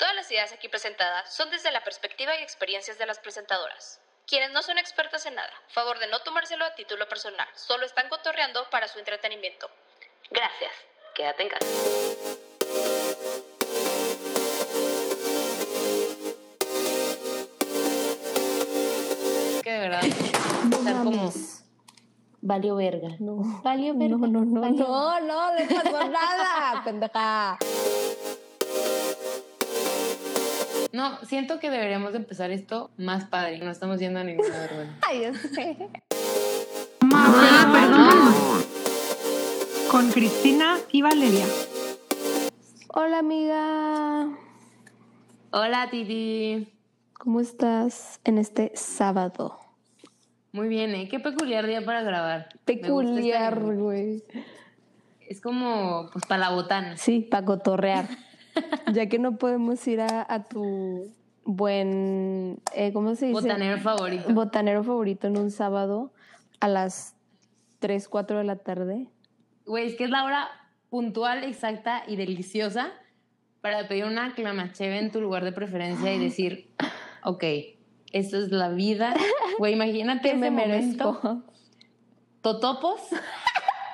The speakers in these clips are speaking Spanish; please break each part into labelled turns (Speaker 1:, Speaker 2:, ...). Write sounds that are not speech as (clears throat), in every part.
Speaker 1: Todas las ideas aquí presentadas son desde la perspectiva y experiencias de las presentadoras, quienes no son expertas en nada. Favor de no tomárselo a título personal, solo están cotorreando para su entretenimiento. Gracias. Quédate en casa.
Speaker 2: Que de verdad. (laughs)
Speaker 3: No
Speaker 2: estar como. Valió verga.
Speaker 3: No.
Speaker 2: Valió verga.
Speaker 3: No, no, no,
Speaker 2: Valió-
Speaker 3: no, no, le pasó nada, pendeja.
Speaker 2: No, siento que deberíamos de empezar esto más padre. No estamos yendo a ninguna (laughs) vergüenza.
Speaker 3: Ay, ya sé.
Speaker 4: Mamá, perdón. Con Cristina y Valeria.
Speaker 3: Hola, amiga.
Speaker 2: Hola, Titi.
Speaker 3: ¿Cómo estás en este sábado?
Speaker 2: Muy bien, ¿eh? Qué peculiar día para grabar.
Speaker 3: Peculiar,
Speaker 2: este-
Speaker 3: güey.
Speaker 2: Es como, pues, para la botana.
Speaker 3: Sí, para cotorrear. (laughs) (laughs) ya que no podemos ir a, a tu buen, eh, ¿cómo se dice?
Speaker 2: Botanero favorito.
Speaker 3: Botanero favorito en un sábado a las 3, 4 de la tarde.
Speaker 2: Güey, es que es la hora puntual, exacta y deliciosa para pedir una clamacheve en tu lugar de preferencia y decir, ok, esto es la vida. Güey, imagínate (laughs)
Speaker 3: Que me
Speaker 2: momento.
Speaker 3: merezco.
Speaker 2: Totopos. (laughs)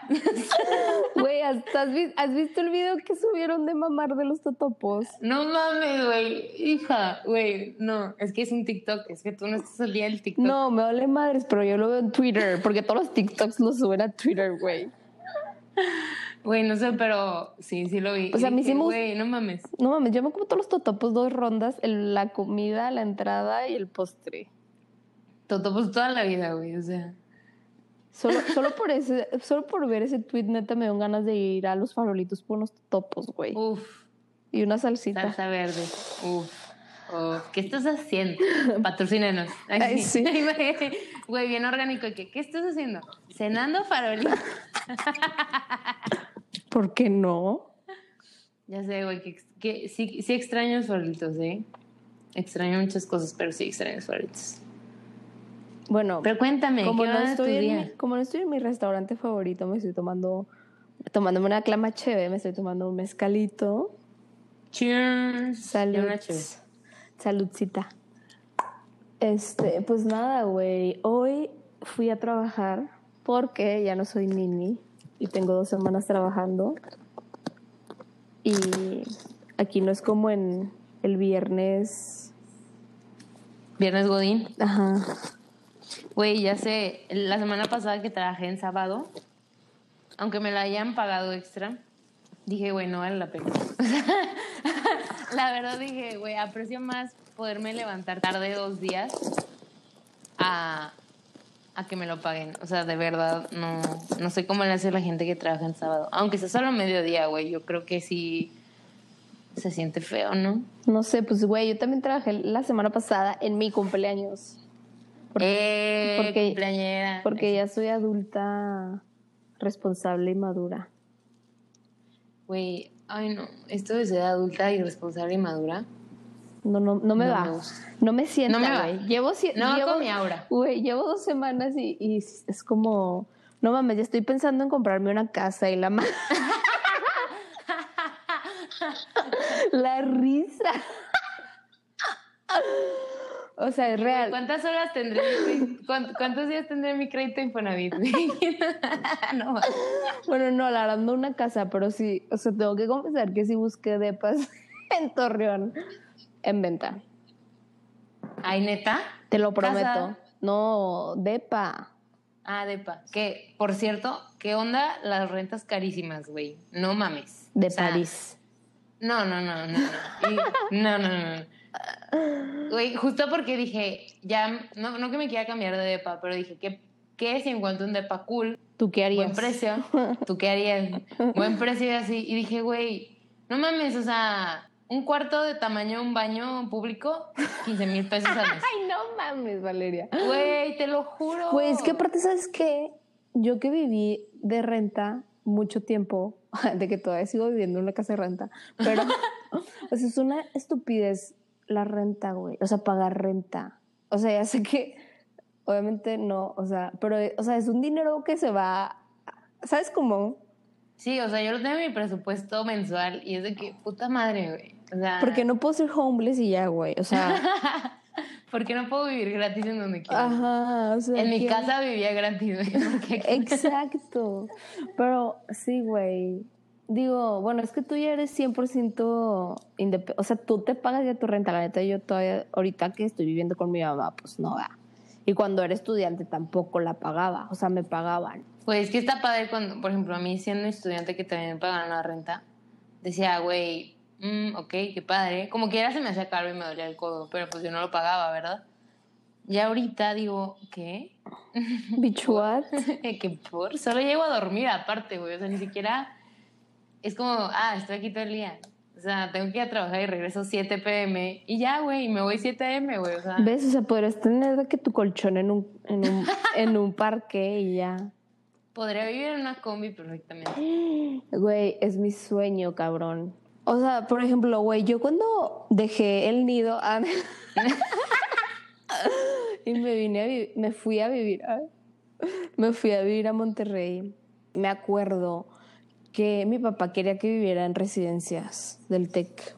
Speaker 2: (laughs)
Speaker 3: Güey, ¿has, vi- has visto el video que subieron de mamar de los totopos?
Speaker 2: No mames, güey. Hija, güey. No, es que es un TikTok. Es que tú no estás al día del TikTok.
Speaker 3: No, me vale madres, pero yo lo veo en Twitter, porque todos los TikToks los suben a Twitter, güey.
Speaker 2: Güey, no sé, pero sí, sí lo vi.
Speaker 3: O sea, me gust-
Speaker 2: Güey, no mames.
Speaker 3: No mames, yo me como todos los totopos dos rondas, el- la comida, la entrada y el postre.
Speaker 2: Totopos toda la vida, güey. O sea.
Speaker 3: Solo, solo por ese, solo por ver ese tweet neta me dan ganas de ir a los farolitos por unos totopos, güey.
Speaker 2: Uf.
Speaker 3: Y una salsita.
Speaker 2: Salsa verde. Uf. Uf. ¿Qué estás haciendo? Patrocínenos.
Speaker 3: Ay, sí. (laughs)
Speaker 2: Güey, bien orgánico. ¿Qué, ¿Qué estás haciendo? Cenando farolito. (laughs)
Speaker 3: ¿Por qué no?
Speaker 2: Ya sé, güey, que, que sí, sí extraño los farolitos, ¿eh? Extraño muchas cosas, pero sí extraño los farolitos.
Speaker 3: Bueno,
Speaker 2: Pero cuéntame,
Speaker 3: como
Speaker 2: ¿qué
Speaker 3: no, estoy en mi,
Speaker 2: estudiar?
Speaker 3: como no estoy en mi restaurante favorito, me estoy tomando, tomándome una clama chévere, me estoy tomando un mezcalito.
Speaker 2: Cheers.
Speaker 3: Salud. Saludcita. Este, pues nada, güey. Hoy fui a trabajar porque ya no soy nini y tengo dos semanas trabajando. Y aquí no es como en el viernes.
Speaker 2: Viernes Godín.
Speaker 3: Ajá.
Speaker 2: Güey, ya sé, la semana pasada que trabajé en sábado, aunque me la hayan pagado extra, dije, güey, no vale la pena. (laughs) la verdad dije, güey, aprecio más poderme levantar tarde dos días a, a que me lo paguen. O sea, de verdad, no, no sé cómo le hace la gente que trabaja en sábado. Aunque sea solo mediodía, güey, yo creo que sí se siente feo, ¿no?
Speaker 3: No sé, pues güey, yo también trabajé la semana pasada en mi cumpleaños.
Speaker 2: Eh,
Speaker 3: porque-
Speaker 2: cumpleañera.
Speaker 3: Porque ya soy adulta responsable y madura.
Speaker 2: Güey, ay no, esto de ser adulta y responsable y madura.
Speaker 3: No, no, no me
Speaker 2: No
Speaker 3: va.
Speaker 2: me
Speaker 3: no me sienta,
Speaker 2: No me va.
Speaker 3: Llevo,
Speaker 2: No
Speaker 3: llevo,
Speaker 2: con mi aura.
Speaker 3: Güey, llevo dos semanas y, y es como, no mames, ya estoy pensando en comprarme una casa y la ma- (laughs) (laughs) La risa. O sea, es real.
Speaker 2: ¿Cuántas horas tendré? ¿Cuántos días tendré mi crédito Infonavit? (laughs) (laughs) no.
Speaker 3: Bueno, no, la verdad no una casa, pero sí, o sea, tengo que confesar que sí busqué depas (laughs) en Torreón en venta.
Speaker 2: Ay, neta.
Speaker 3: Te lo
Speaker 2: Casa.
Speaker 3: prometo. No, depa.
Speaker 2: Ah, depa. Que, por cierto, ¿qué onda las rentas carísimas, güey? No mames.
Speaker 3: De
Speaker 2: O sea,
Speaker 3: París.
Speaker 2: No, no, no, no. No, Y- no, no, no. Güey, justo porque dije, ya, no, no que me quiera cambiar de depa, pero dije, ¿qué, qué si encuentro un depa cool?
Speaker 3: ¿Tú qué harías?
Speaker 2: Buen precio. ¿Tú qué harías? Buen precio y así. Y dije, güey, no mames, o sea, un cuarto de tamaño un baño público, 15 mil pesos al mes. (laughs)
Speaker 3: Ay, no mames, Valeria.
Speaker 2: Güey, te lo juro.
Speaker 3: Güey, es que aparte, ¿sabes qué? Yo que viví de renta mucho tiempo, (laughs) de que todavía sigo viviendo en una casa de renta, pero, (laughs) o sea, es una estupidez la renta, güey. O sea, pagar renta. O sea, ya sé que, obviamente no, o sea, pero, o sea, es un dinero que se va, ¿sabes cómo?
Speaker 2: Sí, o sea, yo lo tengo en mi presupuesto mensual y es de que, puta madre, güey. O sea,
Speaker 3: Porque no puedo ser homeless y ya, güey. O sea, (laughs)
Speaker 2: ¿por qué no puedo vivir gratis en donde quiera?
Speaker 3: ajá. O sea,
Speaker 2: en mi casa vivía gratis, güey. porque-
Speaker 3: Exacto. Pero sí, güey. Digo, bueno, es que tú ya eres 100% independiente. O sea, tú te pagas ya tu renta. La neta, yo todavía, ahorita que estoy viviendo con mi mamá, pues no va. Y cuando era estudiante tampoco la pagaba. O sea, me pagaban.
Speaker 2: Pues es que está padre cuando, por ejemplo, a mí siendo estudiante que también me pagaban la renta, decía, güey, mm, ok, qué padre. Como quiera se me hacía caro y me dolía el codo, pero pues yo no lo pagaba, ¿verdad? Y ahorita digo, ¿qué?
Speaker 3: Bitch, what? (laughs)
Speaker 2: que por, solo llego a dormir aparte, güey. O sea, ni siquiera es como, ah, estoy aquí todo el día. O sea, tengo que ir a trabajar y regreso 7 pm y ya, güey, y me voy 7 am, güey. O sea,
Speaker 3: ¿Ves? O sea, podrías tener de que tu colchón en un, en un, (laughs) en un parque y ya.
Speaker 2: podría vivir en una combi perfectamente. (gasps)
Speaker 3: Güey, es mi sueño, cabrón. O sea, por ejemplo, güey, yo cuando dejé el nido ah, (laughs) y me vine a me fui a vivir, me fui a vivir a Monterrey. Me acuerdo que mi papá quería que viviera en residencias del TEC.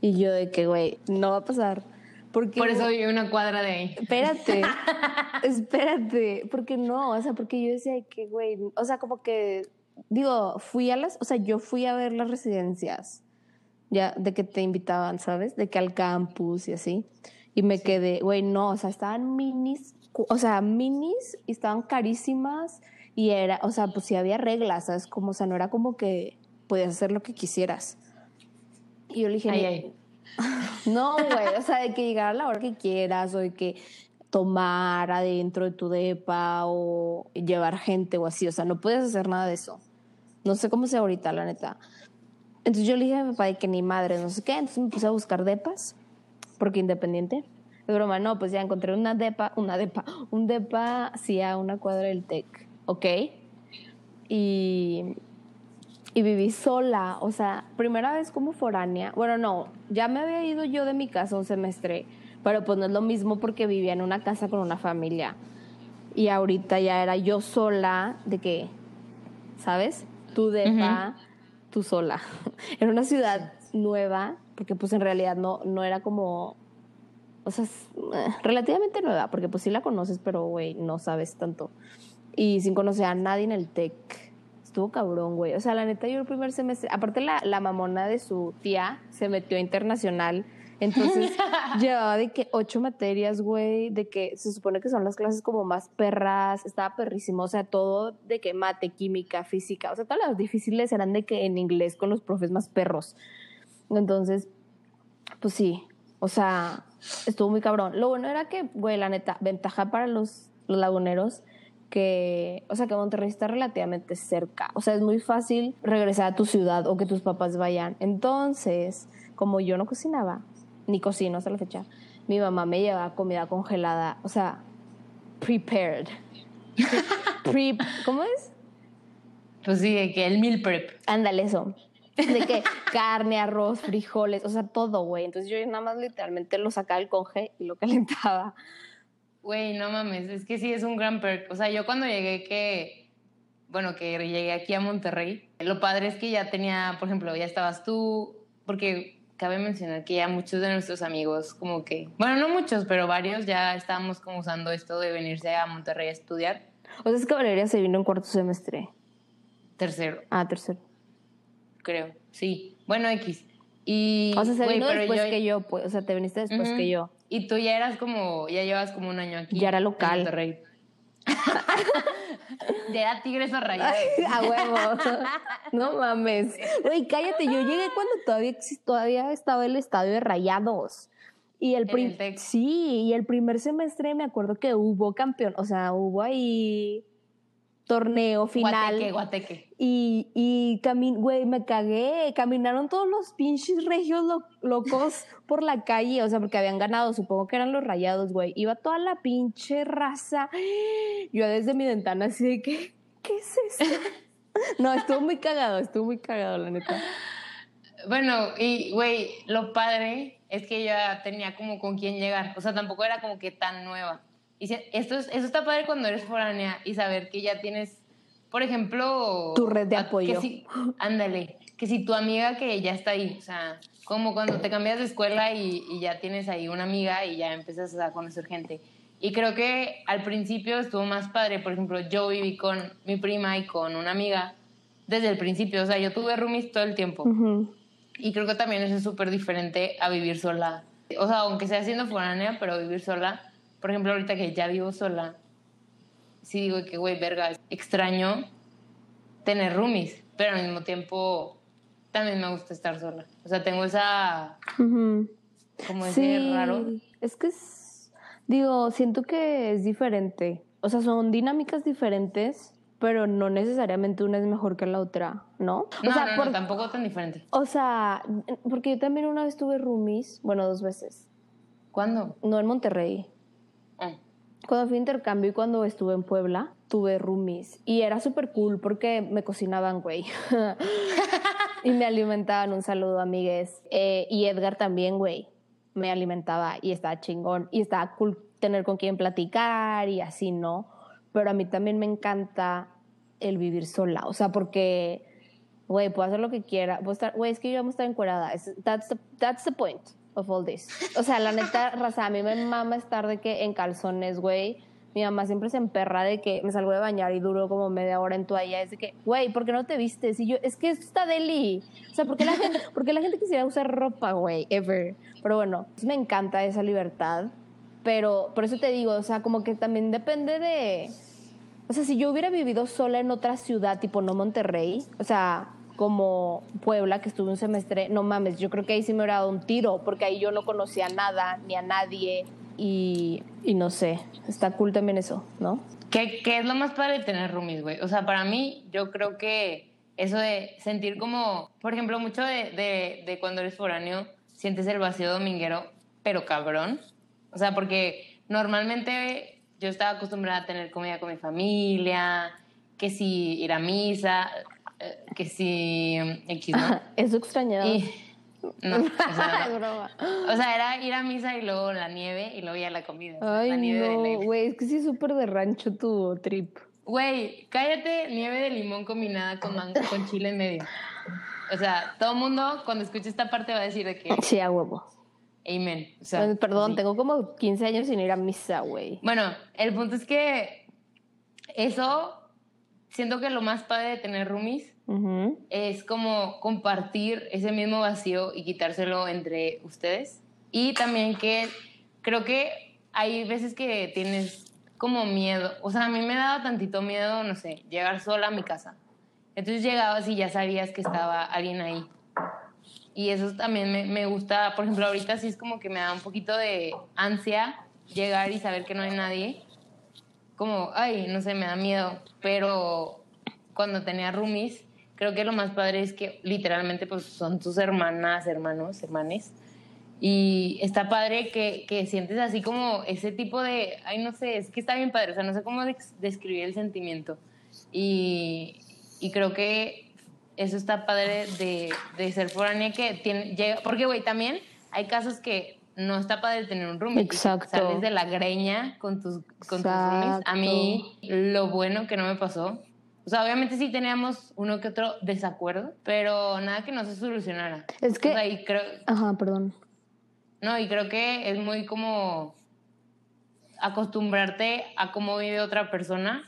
Speaker 3: Y yo de que, güey, no va a pasar. Porque,
Speaker 2: Por eso viví una cuadra de ahí.
Speaker 3: Espérate, (laughs) espérate, porque no, o sea, porque yo decía que, güey, o sea, como que, digo, fui a las, o sea, yo fui a ver las residencias, ya, de que te invitaban, ¿sabes? De que al campus y así, y me quedé, güey, no, o sea, estaban minis, o sea, minis, y estaban carísimas, y era, o sea, pues sí había reglas, ¿sabes? Como, o sea, no era como que podías hacer lo que quisieras. Y yo le dije,
Speaker 2: Ay,
Speaker 3: "Ni-
Speaker 2: ay. (laughs)
Speaker 3: no, güey, o sea, de que llegar a la hora que quieras o de que tomar adentro de tu depa o llevar gente o así, o sea, no puedes hacer nada de eso. No sé cómo sea ahorita, la neta. Entonces yo le dije a mi papá de que ni madre, no sé qué, entonces me puse a buscar depas, porque independiente. De broma, no, pues ya encontré una depa, una depa, un depa, sí, a una cuadra del TEC, ¿ok? Y y viví sola, o sea, primera vez como foránea. Bueno, no, ya me había ido yo de mi casa un semestre, pero pues no es lo mismo porque vivía en una casa con una familia. Y ahorita ya era yo sola, de que, ¿sabes? Tu depa, tú sola. (laughs) en una ciudad nueva, porque pues en realidad no, no era como, o sea, eh, relativamente nueva, porque pues sí la conoces, pero güey, no sabes tanto. Y sin conocer a nadie en el TEC estuvo cabrón, güey. O sea, la neta, yo el primer semestre, aparte la, la mamona de su tía se metió a internacional, entonces (laughs) llevaba de que ocho materias, güey, de que se supone que son las clases como más perras, estaba perrísimo, o sea, todo de que mate, química, física, o sea, todas las difíciles eran de que en inglés con los profes más perros. Entonces, pues sí, o sea, estuvo muy cabrón. Lo bueno era que, güey, la neta, ventaja para los, los laguneros que, o sea, que Monterrey está relativamente cerca. O sea, es muy fácil regresar a tu ciudad o que tus papás vayan. Entonces, como yo no cocinaba, ni cocino hasta la fecha, mi mamá me llevaba comida congelada, o sea, prepared. (laughs) Pre, ¿Cómo es?
Speaker 2: Pues sí, de que el meal prep.
Speaker 3: Ándale, eso. De que carne, arroz, frijoles, o sea, todo, güey. Entonces yo nada más literalmente lo sacaba del conge y lo calentaba.
Speaker 2: Güey, no mames, es que sí es un gran perk. O sea, yo cuando llegué que, bueno, que llegué aquí a Monterrey, lo padre es que ya tenía, por ejemplo, ya estabas tú, porque cabe mencionar que ya muchos de nuestros amigos, como que, bueno, no muchos, pero varios ya estábamos como usando esto de venirse a Monterrey a estudiar.
Speaker 3: O sea, es que Valeria se vino en cuarto semestre.
Speaker 2: Tercero,
Speaker 3: Ah, tercero.
Speaker 2: creo. Sí. Bueno, X. Y,
Speaker 3: O sea, se vino después
Speaker 2: yo-
Speaker 3: que yo, pues. O sea, te viniste después que yo.
Speaker 2: Y tú ya eras como, ya llevas como un año aquí.
Speaker 3: Ya era
Speaker 2: en
Speaker 3: local.
Speaker 2: Monterrey. (laughs) ya era Tigres o Rayados.
Speaker 3: A huevo. No mames. Güey, cállate. Yo llegué cuando todavía, todavía estaba el estadio de Rayados. Y el,
Speaker 2: En el
Speaker 3: sí, y el primer semestre me acuerdo que hubo campeón, o sea, hubo ahí torneo final.
Speaker 2: Guateque, guateque.
Speaker 3: Y, y cami- güey, me cagué. Caminaron todos los pinches regios lo- locos (laughs) por la calle, o sea, porque habían ganado, supongo que eran los rayados, güey. Iba toda la pinche raza. (gasps) Yo desde mi ventana así de que, ¿qué es esto? (laughs) No, estuvo muy cagado, estuvo muy cagado, la neta.
Speaker 2: Bueno, y güey, lo padre es que ya tenía como con quién llegar. O sea, tampoco era como que tan nueva. Y si- esto es, eso está padre cuando eres foránea y saber que ya tienes, por ejemplo...
Speaker 3: Tu red de
Speaker 2: a-
Speaker 3: apoyo.
Speaker 2: que sí- ándale. Que si tu amiga que ya está ahí, o sea, como cuando te cambias de escuela y, y ya tienes ahí una amiga y ya empiezas a conocer gente. Y creo que al principio estuvo más padre, por ejemplo, yo viví con mi prima y con una amiga desde el principio, o sea, yo tuve roomies todo el tiempo. Y creo que también eso es súper diferente a vivir sola. O sea, aunque sea siendo foránea, pero vivir sola. Por ejemplo, ahorita que ya vivo sola, sí digo que, güey, verga, extraño tener roomies, pero al mismo tiempo también me gusta estar sola. O sea, tengo esa, como ese raro.
Speaker 3: Es que es, digo, siento que es diferente. O sea, son dinámicas diferentes, pero no necesariamente una es mejor que la otra, ¿no?
Speaker 2: No,
Speaker 3: o sea,
Speaker 2: no, no,
Speaker 3: por-
Speaker 2: tampoco tan diferente.
Speaker 3: o sea, porque yo también una vez tuve roomies, bueno, dos veces,
Speaker 2: ¿Cuándo?
Speaker 3: no en Monterrey. Cuando fui a intercambio y cuando estuve en Puebla, tuve roomies. Y era súper cool porque me cocinaban, güey. (laughs) y me alimentaban. Un saludo, amigues. Eh, y Edgar también, güey. Me alimentaba y estaba chingón. Y estaba cool tener con quien platicar y así, ¿no? Pero a mí también me encanta el vivir sola. O sea, porque, güey, puedo hacer lo que quiera. Güey, es que yo vamos a estar encuerada. That's the, that's the point of all this. O sea, la neta, (laughs) raza, a mí me mama estar de que en calzones, güey. Mi mamá siempre se emperra de que me salgo de bañar y duro como media hora en toalla. Es de que, güey, ¿por qué no te vistes? Y yo, es que esto está deli. O sea, ¿por qué la gente, (laughs) por qué la gente quisiera usar ropa, güey? Ever. Pero bueno, pues me encanta esa libertad. Pero por eso te digo, o sea, como que también depende de. O sea, si yo hubiera vivido sola en otra ciudad, tipo no Monterrey, o sea, como Puebla, que estuve un semestre, no mames, yo creo que ahí sí me hubiera dado un tiro, porque ahí yo no conocía nada, ni a nadie, y, y no sé, está cool también eso, ¿no?
Speaker 2: ¿Qué, qué es lo más padre de tener roomies, güey? O sea, para mí, yo creo que eso de sentir como, por ejemplo, mucho de, de, de cuando eres foráneo, sientes el vacío dominguero, pero cabrón. O sea, porque normalmente yo estaba acostumbrada a tener comida con mi familia, que si ir a misa, que si X, ¿no?
Speaker 3: Eso extrañaba.
Speaker 2: Y, (laughs) no, o sea,
Speaker 3: Es broma.
Speaker 2: o sea, era ir a misa y luego la nieve y luego ya la comida.
Speaker 3: Ay,
Speaker 2: la nieve
Speaker 3: no, güey, es que sí es súper de rancho tu trip.
Speaker 2: Güey, cállate, nieve de limón combinada con, man- con chile en medio. O sea, todo el mundo cuando escuche esta parte va a decir de que,
Speaker 3: Sí, a huevo.
Speaker 2: amen. O sea,
Speaker 3: Ay, Perdón,
Speaker 2: sí.
Speaker 3: tengo como 15 años sin ir a misa, güey.
Speaker 2: Bueno, el punto es que eso, siento que lo más padre de tener roomies es como compartir ese mismo vacío y quitárselo entre ustedes. Y también que creo que hay veces que tienes como miedo. O sea, a mí me daba tantito miedo, no sé, llegar sola a mi casa. Entonces llegabas y ya sabías que estaba alguien ahí. Y eso también me, me gusta, por ejemplo, ahorita sí es como que me da un poquito de ansia llegar y saber que no hay nadie. Como, ay, no sé, me da miedo. Pero cuando tenía roomies, creo que lo más padre es que literalmente pues son tus hermanas, hermanos, hermanes. Y está padre que, que sientes así como ese tipo de, ay, no sé, es que está bien padre, o sea, no sé cómo describir el sentimiento. Y, y creo que eso está padre de, de ser foránea que tiene, llega, porque güey, también hay casos que no está padre tener un que
Speaker 3: Exacto.
Speaker 2: Sales de la greña con tus, con tus roomies. A mí, lo bueno que no me pasó. O sea, obviamente sí teníamos uno que otro desacuerdo, pero nada que no se solucionara.
Speaker 3: Es que-
Speaker 2: O sea, y creo,
Speaker 3: Ajá, perdón.
Speaker 2: no, y creo que es muy como acostumbrarte a cómo vive otra persona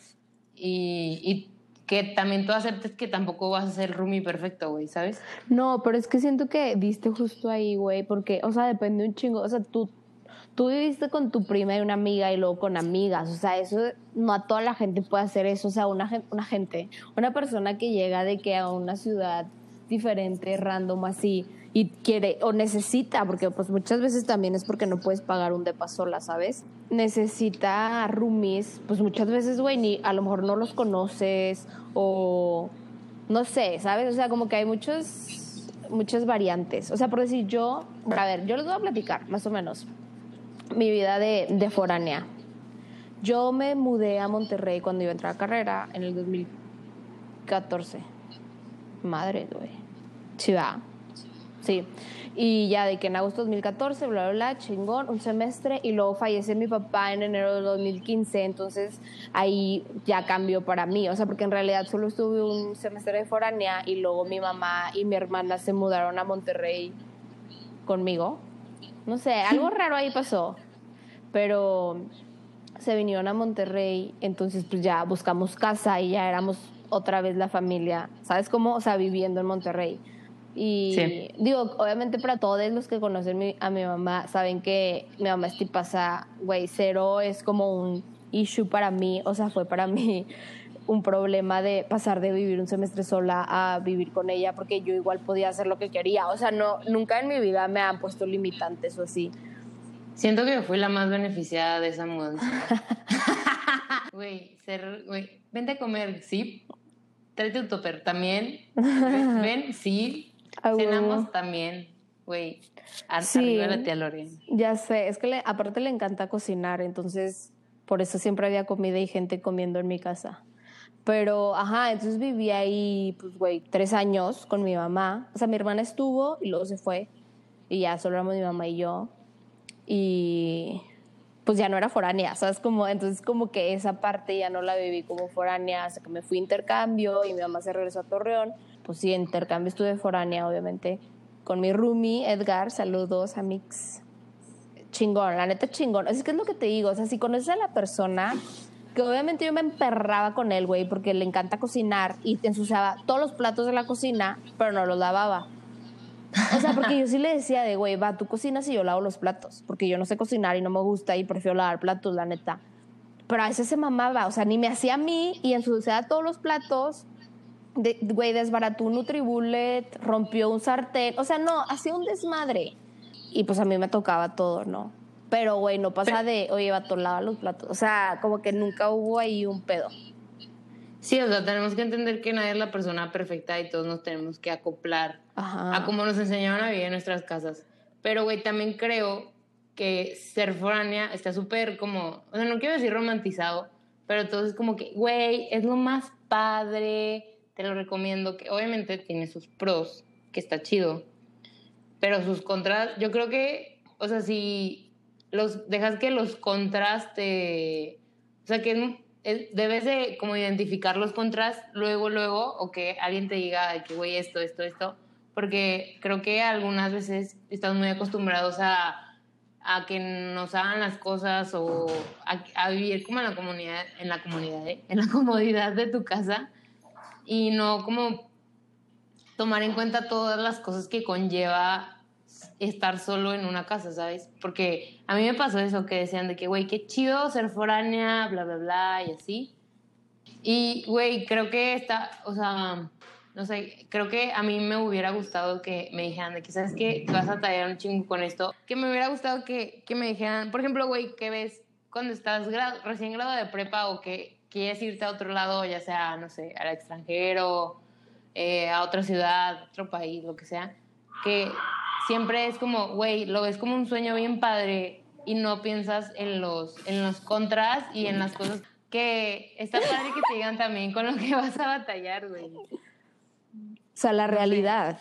Speaker 2: y, y que también tú aceptes que tampoco vas a ser roomie perfecto, güey, ¿sabes?
Speaker 3: No, pero es que siento que diste justo ahí, güey, porque, o sea, depende un chingo. O sea, tú, tú viviste con tu prima y una amiga y luego con amigas. O sea, eso no a toda la gente puede hacer eso. O sea, una, una gente, una persona que llega de que a una ciudad diferente, random, así, y quiere o necesita, porque pues muchas veces también es porque no puedes pagar un depa sola, ¿sabes? Necesita roomies, pues muchas veces, güey, ni a lo mejor no los conoces o no sé, ¿sabes? O sea, como que hay muchos, muchas variantes. O sea, por decir yo, a ver, yo les voy a platicar más o menos mi vida de, foránea. Yo me mudé a Monterrey cuando iba a entrar a carrera en el 2014. Madre, güey. Va. Sí. Y ya de que en agosto de 2014, bla, bla, bla, chingón, un semestre. Y luego fallece mi papá en enero de 2015. Entonces ahí ya cambió para mí. O sea, porque en realidad solo estuve un semestre de foránea y luego mi mamá y mi hermana se mudaron a Monterrey conmigo. No sé, algo (laughs) raro ahí pasó. Pero se vinieron a Monterrey, entonces pues ya buscamos casa y ya éramos otra vez la familia, ¿sabes cómo? O sea, viviendo en Monterrey. Y
Speaker 2: Sí.
Speaker 3: digo, obviamente para todos los que conocen mi- a mi mamá, saben que mi mamá es tipaza, güey, cero es como un issue para mí, o sea, fue para (laughs) mí un problema de pasar de vivir un semestre sola a vivir con ella, porque yo igual podía hacer lo que quería, o sea, no, nunca en mi vida me han puesto limitantes o así.
Speaker 2: Siento que yo fui la más beneficiada de esa mudanza. (laughs) Güey, ser, güey, vente a comer, sí. Tráete un topper también. (laughs) Ven, sí.
Speaker 3: A huevo.
Speaker 2: Cenamos también. Güey,
Speaker 3: Sí.
Speaker 2: arriba la tía Lorena.
Speaker 3: Ya sé, es que le- aparte le encanta cocinar, entonces por eso siempre había comida y gente comiendo en mi casa. Pero, ajá, entonces viví ahí, pues, güey, tres años con mi mamá. O sea, mi hermana estuvo y luego se fue. Y ya solo éramos mi mamá y yo. Y pues ya no era foránea, ¿sabes? Como, entonces como que esa parte ya no la viví como foránea hasta que me fui a intercambio y mi mamá se regresó a Torreón. Pues sí, intercambio estuve foránea, obviamente, con mi roomie, Edgar. Saludos, Amix chingón, la neta chingón. Es que es lo que te digo, o sea, si conoces a la persona, que obviamente yo me emperraba con él, güey, porque le encanta cocinar y ensuciaba todos los platos de la cocina, pero no los lavaba. O sea, porque yo sí le decía de, güey, va, tú cocinas y yo lavo los platos, porque yo no sé cocinar y no me gusta y prefiero lavar platos, la neta. Pero a veces se mamaba, o sea, ni me hacía a mí y ensuciaba todos los platos. De- Güey, desbarató un Nutribullet, rompió un sartén, o sea, no, hacía un desmadre. Y pues a mí me tocaba todo, ¿no? Pero, güey, no pasa de, oye, vato, lava los platos. O sea, como que nunca hubo ahí un pedo.
Speaker 2: Sí, o sea, tenemos que entender que nadie es la persona perfecta y todos nos tenemos que acoplar
Speaker 3: Ajá.
Speaker 2: a cómo nos enseñaban a vivir en nuestras casas. Pero, güey, también creo que ser foránea está súper como, o sea, no quiero decir romantizado, pero entonces como que, güey, es lo más padre, te lo recomiendo, que obviamente tiene sus pros, que está chido, pero sus contras, yo creo que, o sea, si los dejas que los contras te, o sea, que es- es- debes de como identificar los contras luego, luego, o que alguien te diga que, güey, esto, esto, esto, porque creo que algunas veces estamos muy acostumbrados a, a que nos hagan las cosas o a, a vivir como en la comunidad, en la comunidad, ¿eh? en la (laughs) comodidad de tu casa y no como tomar en cuenta todas las cosas que conlleva estar solo en una casa, ¿sabes? Porque a mí me pasó eso que decían de que, güey, qué chido ser foránea, bla, bla, bla, y así. Y, güey, creo que está, o sea, no sé, creo que a mí me hubiera gustado que me dijeran de que, ¿sabes qué? Vas a tallar un chingo con esto. Que me hubiera gustado que, que me dijeran, por ejemplo, güey, que ves cuando estás recién graduado de prepa o que quieres irte a otro lado, ya sea, no sé, al extranjero, eh, a otra ciudad, otro país, lo que sea, que siempre es como, güey, lo ves como un sueño bien padre y no piensas en los, en los contras y en las cosas que está padre que te digan también con lo que vas a batallar, güey.
Speaker 3: O sea, la realidad.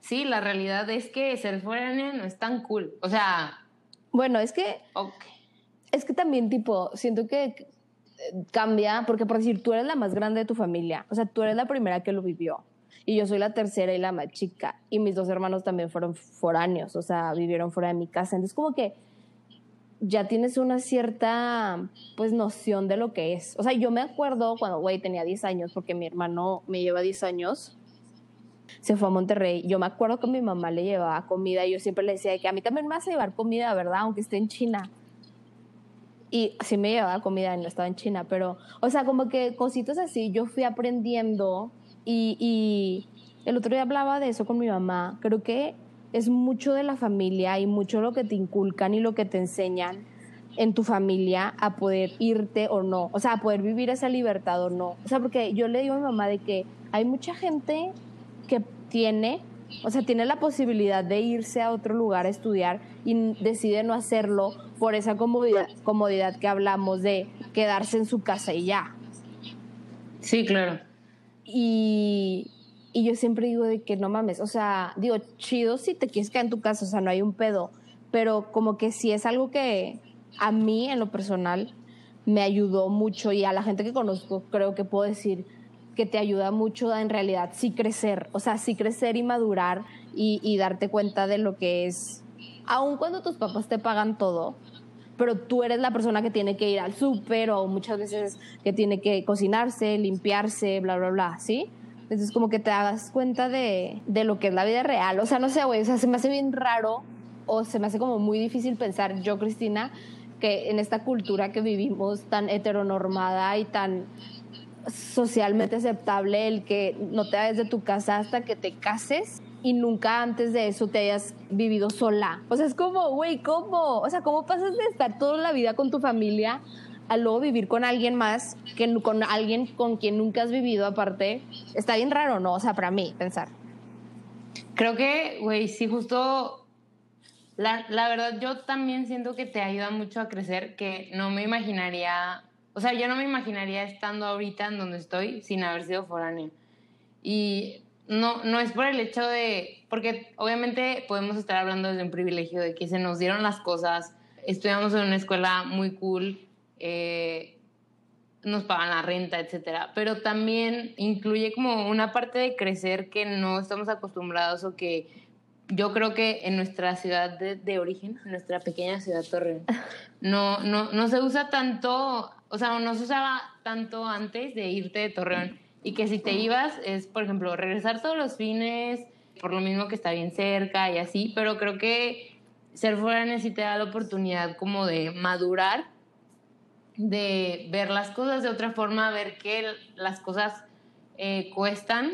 Speaker 2: Sí, la realidad es que ser foránea no es tan cool. O sea,
Speaker 3: Bueno, es que
Speaker 2: ok.
Speaker 3: Es que también, tipo, siento que cambia, porque por decir, tú eres la más grande de tu familia, o sea, tú eres la primera que lo vivió, y yo soy la tercera y la más chica, y mis dos hermanos también fueron foráneos, o sea, vivieron fuera de mi casa, entonces como que ya tienes una cierta, pues, noción de lo que es. O sea, yo me acuerdo cuando, güey, tenía 10 años, porque mi hermano me lleva 10 años, se fue a Monterrey. Yo me acuerdo que mi mamá le llevaba comida y yo siempre le decía que a mí también me vas a llevar comida, ¿verdad? Aunque esté en China. Y sí me llevaba comida, no estaba en China, pero, o sea, como que cositas así, yo fui aprendiendo y, y el otro día hablaba de eso con mi mamá. Creo que es mucho de la familia y mucho lo que te inculcan y lo que te enseñan en tu familia a poder irte o no, o sea, a poder vivir esa libertad o no. O sea, porque yo le digo a mi mamá de que hay mucha gente que tiene, o sea, tiene la posibilidad de irse a otro lugar a estudiar y decide no hacerlo por esa comodidad, comodidad que hablamos de quedarse en su casa y ya.
Speaker 2: Sí, claro.
Speaker 3: Y, Y yo siempre digo de que no mames, o sea, digo, chido si te quieres quedar en tu casa, o sea, no hay un pedo, pero como que si es algo que a mí en lo personal me ayudó mucho y a la gente que conozco creo que puedo decir que te ayuda mucho a en realidad sí crecer, o sea, sí crecer y madurar y, y darte cuenta de lo que es, aun cuando tus papás te pagan todo, pero tú eres la persona que tiene que ir al súper o muchas veces que tiene que cocinarse, limpiarse, bla, bla, bla, ¿sí? Entonces como que te hagas cuenta de, de lo que es la vida real. O sea, no sé, güey, o sea, se me hace bien raro o se me hace como muy difícil pensar yo, Cristina, que en esta cultura que vivimos tan heteronormada y tan socialmente aceptable el que no te vayas de tu casa hasta que te cases y nunca antes de eso te hayas vivido sola. O sea, es como, güey, ¿cómo? O sea, ¿cómo pasas de estar toda la vida con tu familia a luego vivir con alguien más, que con alguien con quien nunca has vivido aparte? Está bien raro, ¿no? O sea, para mí, pensar.
Speaker 2: Creo que, güey, sí, justo la, la, verdad, yo también siento que te ayuda mucho a crecer, que no me imaginaría, o sea, yo no me imaginaría estando ahorita en donde estoy sin haber sido foránea. Y no, no es por el hecho de, porque obviamente podemos estar hablando desde un privilegio de que se nos dieron las cosas, estudiamos en una escuela muy cool, eh, nos pagan la renta, etcétera, pero también incluye como una parte de crecer que no estamos acostumbrados o que yo creo que en nuestra ciudad de, de origen, en nuestra pequeña ciudad Torreón, (laughs) no, no, no se usa tanto, o sea, no se usaba tanto antes de irte de Torreón y que si te ibas es, por ejemplo, regresar todos los fines, por lo mismo que está bien cerca y así, pero creo que ser foránea sí te da la oportunidad como de madurar, de ver las cosas de otra forma, ver que las cosas eh, cuestan,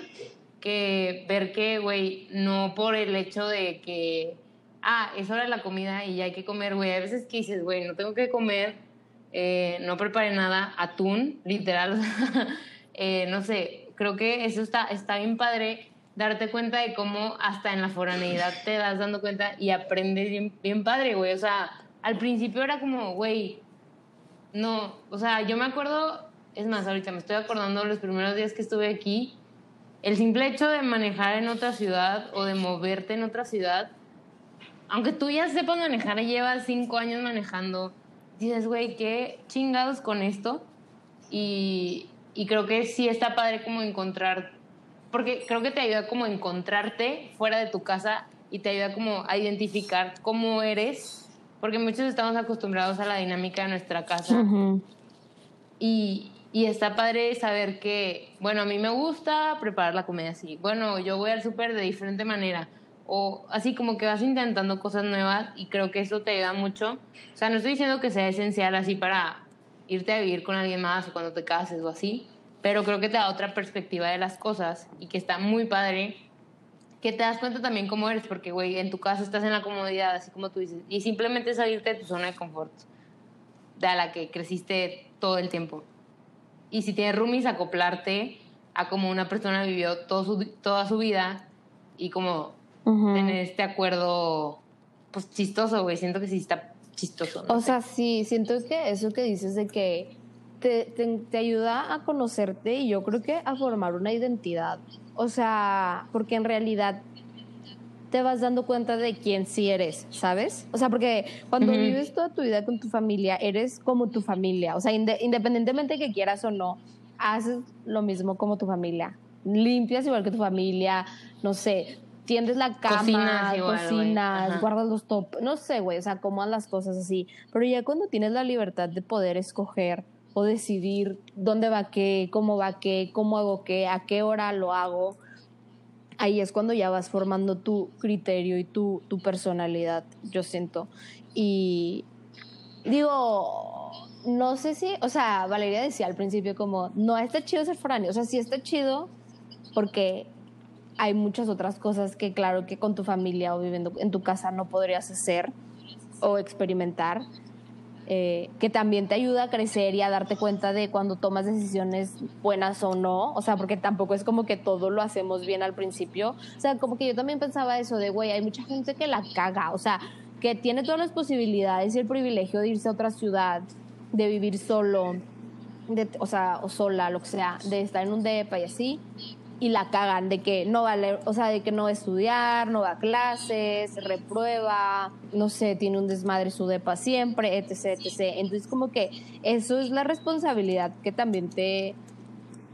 Speaker 2: que ver que, güey, no por el hecho de que, ah, es hora de la comida y ya hay que comer, güey, a veces que dices, güey, no tengo que comer, eh, no preparé nada, atún, literal, (laughs) eh, no sé, creo que eso está, está bien padre, darte cuenta de cómo hasta en la foraneidad te das dando cuenta y aprendes bien, bien padre, güey. O sea, al principio era como, güey, no, o sea, yo me acuerdo, es más, ahorita me estoy acordando los primeros días que estuve aquí, el simple hecho de manejar en otra ciudad o de moverte en otra ciudad, aunque tú ya sepas manejar y llevas cinco años manejando, dices, güey, qué chingados con esto. Y, y creo que sí está padre como encontrar, porque creo que te ayuda como a encontrarte fuera de tu casa y te ayuda como a identificar cómo eres, porque muchos estamos acostumbrados a la dinámica de nuestra casa. y, y está padre saber que, bueno, a mí me gusta preparar la comida así, bueno, yo voy al súper de diferente manera, o así como que vas intentando cosas nuevas y creo que eso te ayuda mucho. O sea, no estoy diciendo que sea esencial así para irte a vivir con alguien más o cuando te cases o así, pero creo que te da otra perspectiva de las cosas y que está muy padre que te das cuenta también cómo eres, porque, güey, en tu casa estás en la comodidad, así como tú dices, y simplemente salirte de tu zona de confort, de a la que creciste todo el tiempo. Y si tienes roomies, acoplarte a como una persona vivió todo su, toda su vida y como uh -huh. tener este acuerdo, pues chistoso, güey, siento que sí está chistoso.
Speaker 3: ¿no? O sea, sí, siento que eso que dices de que te, te, te, ayuda a conocerte y yo creo que a formar una identidad. O sea, porque en realidad te vas dando cuenta de quién sí eres, ¿sabes? O sea, porque cuando uh -huh. vives toda tu vida con tu familia, eres como tu familia. O sea, inde independientemente que quieras o no, haces lo mismo como tu familia. Limpias igual que tu familia, no sé, tiendes la cama, cocinas, igual, cocinas guardas los top, no sé, güey, o sea, acomodas las cosas así. Pero ya cuando tienes la libertad de poder escoger o decidir dónde va qué, cómo va qué, cómo hago qué, a qué hora lo hago, ahí es cuando ya vas formando tu criterio y tu, tu personalidad, yo siento. Y digo, no sé si, o sea, Valeria decía al principio como, no está chido ser foráneo, o sea, sí está chido porque hay muchas otras cosas que claro que con tu familia o viviendo en tu casa no podrías hacer o experimentar, eh, que también te ayuda a crecer y a darte cuenta de cuando tomas decisiones buenas o no, o sea, porque tampoco es como que todo lo hacemos bien al principio, o sea, como que yo también pensaba eso de, güey, hay mucha gente que la caga, o sea, que tiene todas las posibilidades y el privilegio de irse a otra ciudad, de vivir solo, o sea, o sola, lo que sea, de estar en un depa y así, y la cagan de que no va a leer, o sea, de que no va a estudiar, no va a clases, reprueba, no sé, tiene un desmadre su depa siempre, etc, etc. Entonces como que eso es la responsabilidad que también te,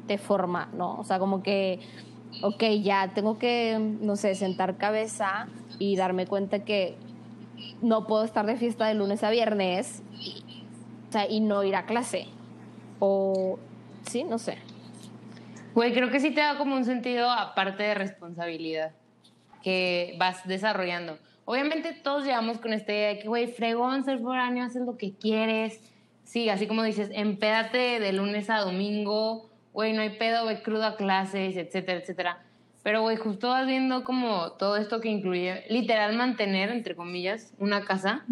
Speaker 3: te forma, ¿no? O sea, como que, ok, ya tengo que, no sé, sentar cabeza y darme cuenta que no puedo estar de fiesta de lunes a viernes o sea, y no ir a clase. O, sí, no sé.
Speaker 2: Güey, creo que sí te da como un sentido aparte de responsabilidad que vas desarrollando. Obviamente todos llevamos con esta idea de que, güey, fregón, ser foráneo, haces lo que quieres. Sí, así como dices, empédate de lunes a domingo, güey, no hay pedo, ve crudo a clases, etcétera, etcétera. Pero, güey, justo vas viendo como todo esto que incluye, literal, mantener, entre comillas, una casa.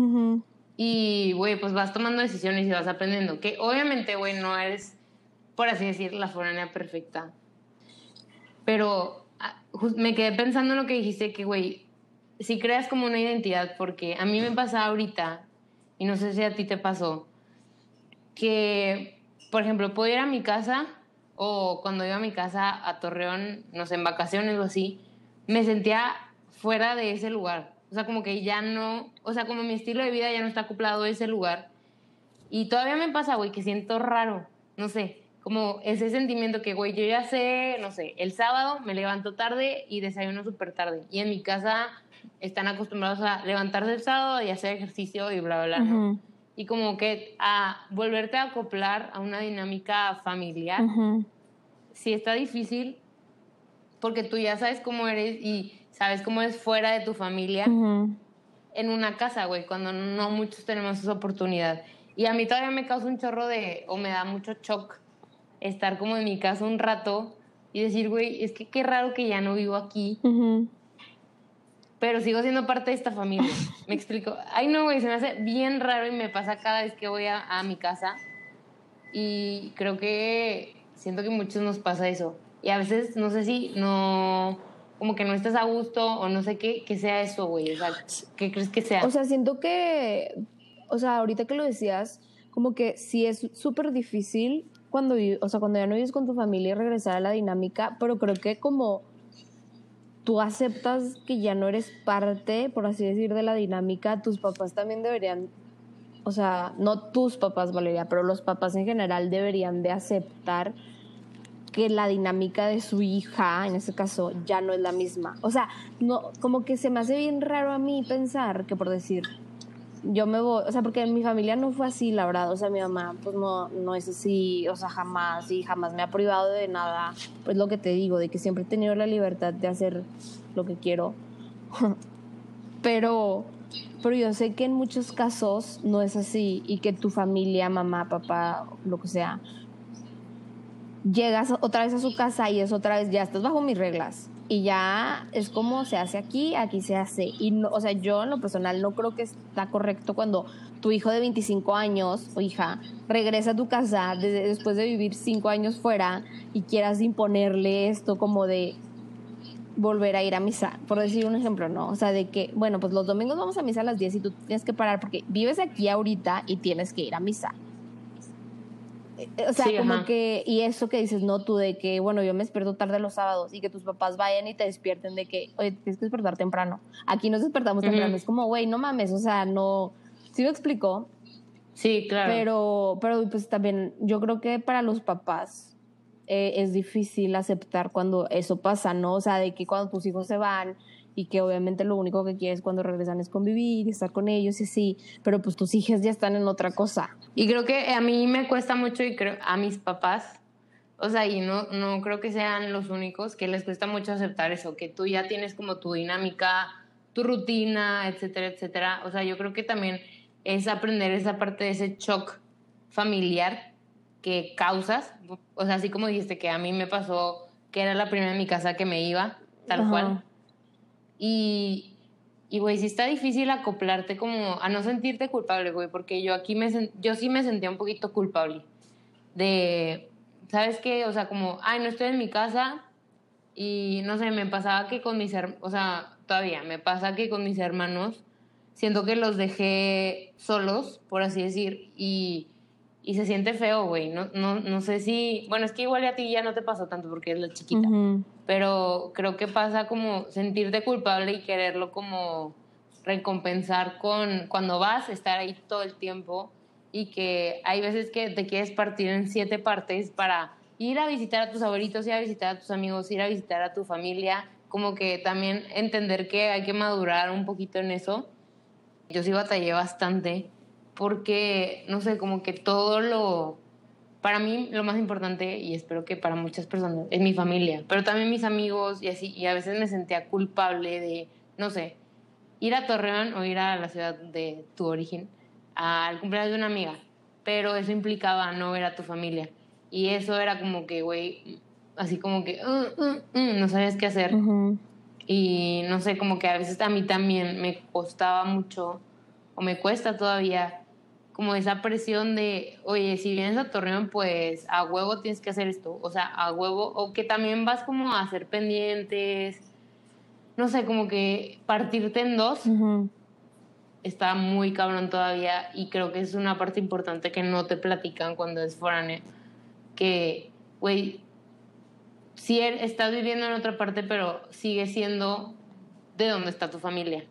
Speaker 2: Y, güey, pues vas tomando decisiones y vas aprendiendo. Que obviamente, güey, no eres, por así decir, la foránea perfecta. Pero ah, me quedé pensando en lo que dijiste, que, güey, si creas como una identidad, porque a mí me pasa ahorita, y no sé si a ti te pasó, que, por ejemplo, puedo ir a mi casa o cuando iba a mi casa a Torreón, no sé, en vacaciones o así, me sentía fuera de ese lugar. O sea, como que ya no, o sea, como mi estilo de vida ya no está acoplado a ese lugar. Y todavía me pasa, güey, que siento raro, no sé, como ese sentimiento que, güey, yo ya sé, no sé, el sábado me levanto tarde y desayuno súper tarde. Y en mi casa están acostumbrados a levantarse el sábado y hacer ejercicio y bla, bla, bla, ¿no?
Speaker 3: Ujú,
Speaker 2: Y como que a volverte a acoplar a una dinámica familiar,
Speaker 3: ujú.
Speaker 2: sí está difícil porque tú ya sabes cómo eres y sabes cómo eres fuera de tu familia
Speaker 3: Ujú.
Speaker 2: en una casa, güey, cuando no muchos tenemos esa oportunidad. Y a mí todavía me causa un chorro de, o me da mucho shock estar como en mi casa un rato y decir, güey, es que qué raro que ya no vivo aquí, pero sigo siendo parte de esta familia. (laughs) Me explico. Ay, no, güey, se me hace bien raro y me pasa cada vez que voy a, a mi casa. Y creo que siento que muchos nos pasa eso. Y a veces, no sé si no, como que no estás a gusto o no sé qué, que sea eso, güey. O sea, ¿qué crees que sea?
Speaker 3: O sea, siento que, o sea, ahorita que lo decías, como que sí es súper difícil cuando, o sea, cuando ya no vives con tu familia y regresar a la dinámica, pero creo que como tú aceptas que ya no eres parte, por así decir, de la dinámica, tus papás también deberían, o sea, no tus papás, Valeria, pero los papás en general deberían de aceptar que la dinámica de su hija, en ese caso, ya no es la misma. O sea, no, como que se me hace bien raro a mí pensar que por decir, yo me voy, o sea, porque mi familia no fue así, la verdad, o sea, mi mamá pues no, no es así, o sea, jamás, y jamás me ha privado de nada, pues lo que te digo, de que siempre he tenido la libertad de hacer lo que quiero. (laughs) pero, pero yo sé que en muchos casos no es así y que tu familia, mamá, papá, lo que sea, llegas otra vez a su casa y es otra vez, ya estás bajo mis reglas. Y ya es como se hace aquí, aquí se hace. Y no, o sea, yo en lo personal no creo que está correcto cuando tu hijo de 25 años o hija regresa a tu casa después de vivir 5 años fuera y quieras imponerle esto como de volver a ir a misa, por decir un ejemplo, ¿no? O sea, de que, bueno, pues los domingos vamos a misa a las 10 y tú tienes que parar porque vives aquí ahorita y tienes que ir a misa. Eh, O sea,
Speaker 2: Sí,
Speaker 3: como
Speaker 2: ajá.
Speaker 3: que, y eso que dices, no, tú de que, bueno, yo me despierto tarde los sábados y que tus papás vayan y te despierten de que, oye, tienes que despertar temprano. Aquí nos despertamos temprano. Es como, güey, no mames, o sea, no. ¿Sí me explico?
Speaker 2: sí, claro.
Speaker 3: Pero, pero pues también yo creo que para los papás eh, es difícil aceptar cuando eso pasa, ¿no? O sea, de que cuando tus hijos se van y que obviamente lo único que quieres cuando regresan es convivir y estar con ellos y sí, pero pues tus hijas ya están en otra cosa.
Speaker 2: Y creo que a mí me cuesta mucho y creo a mis papás, o sea, y no, no creo que sean los únicos que les cuesta mucho aceptar eso, que tú ya tienes como tu dinámica, tu rutina, etcétera, etcétera. O sea, yo creo que también es aprender esa parte de ese shock familiar que causas. O sea, así como dijiste que a mí me pasó que era la primera en mi casa que me iba, tal
Speaker 3: Ajá.
Speaker 2: cual. Y, y, güey, sí está difícil acoplarte como a no sentirte culpable, güey, porque yo aquí me, yo sí me sentía un poquito culpable de, ¿sabes qué? O sea, como, ay, no estoy en mi casa y no sé, me pasaba que con mis hermanos, o sea, todavía me pasa que con mis hermanos siento que los dejé solos, por así decir, y, y se siente feo, güey. No, no, no sé si, bueno, es que igual a ti ya no te pasó tanto porque eres la chiquita
Speaker 3: Ujú.
Speaker 2: pero creo que pasa como sentirte culpable y quererlo como recompensar con cuando vas, estar ahí todo el tiempo y que hay veces que te quieres partir en siete partes para ir a visitar a tus abuelitos, ir a visitar a tus amigos, ir a visitar a tu familia, como que también entender que hay que madurar un poquito en eso. Yo sí batallé bastante porque, no sé, como que todo lo... Para mí lo más importante, y espero que para muchas personas, es mi familia, pero también mis amigos y así, y a veces me sentía culpable de, no sé, ir a Torreón o ir a la ciudad de tu origen al cumpleaños de una amiga, pero eso implicaba no ver a tu familia. Y eso era como que, güey, así como que uh, uh, uh, no sabías qué hacer. Y no sé, como que a veces a mí también me costaba mucho, o me cuesta todavía, como esa presión de, oye, si vienes a Torreón, pues a huevo tienes que hacer esto. O sea, a huevo, o que también vas como a hacer pendientes, no sé, como que partirte en dos está muy cabrón todavía y creo que es una parte importante que no te platican cuando es foráneo. Que, güey, sí er, estás viviendo en otra parte, pero sigue siendo de dónde está tu familia.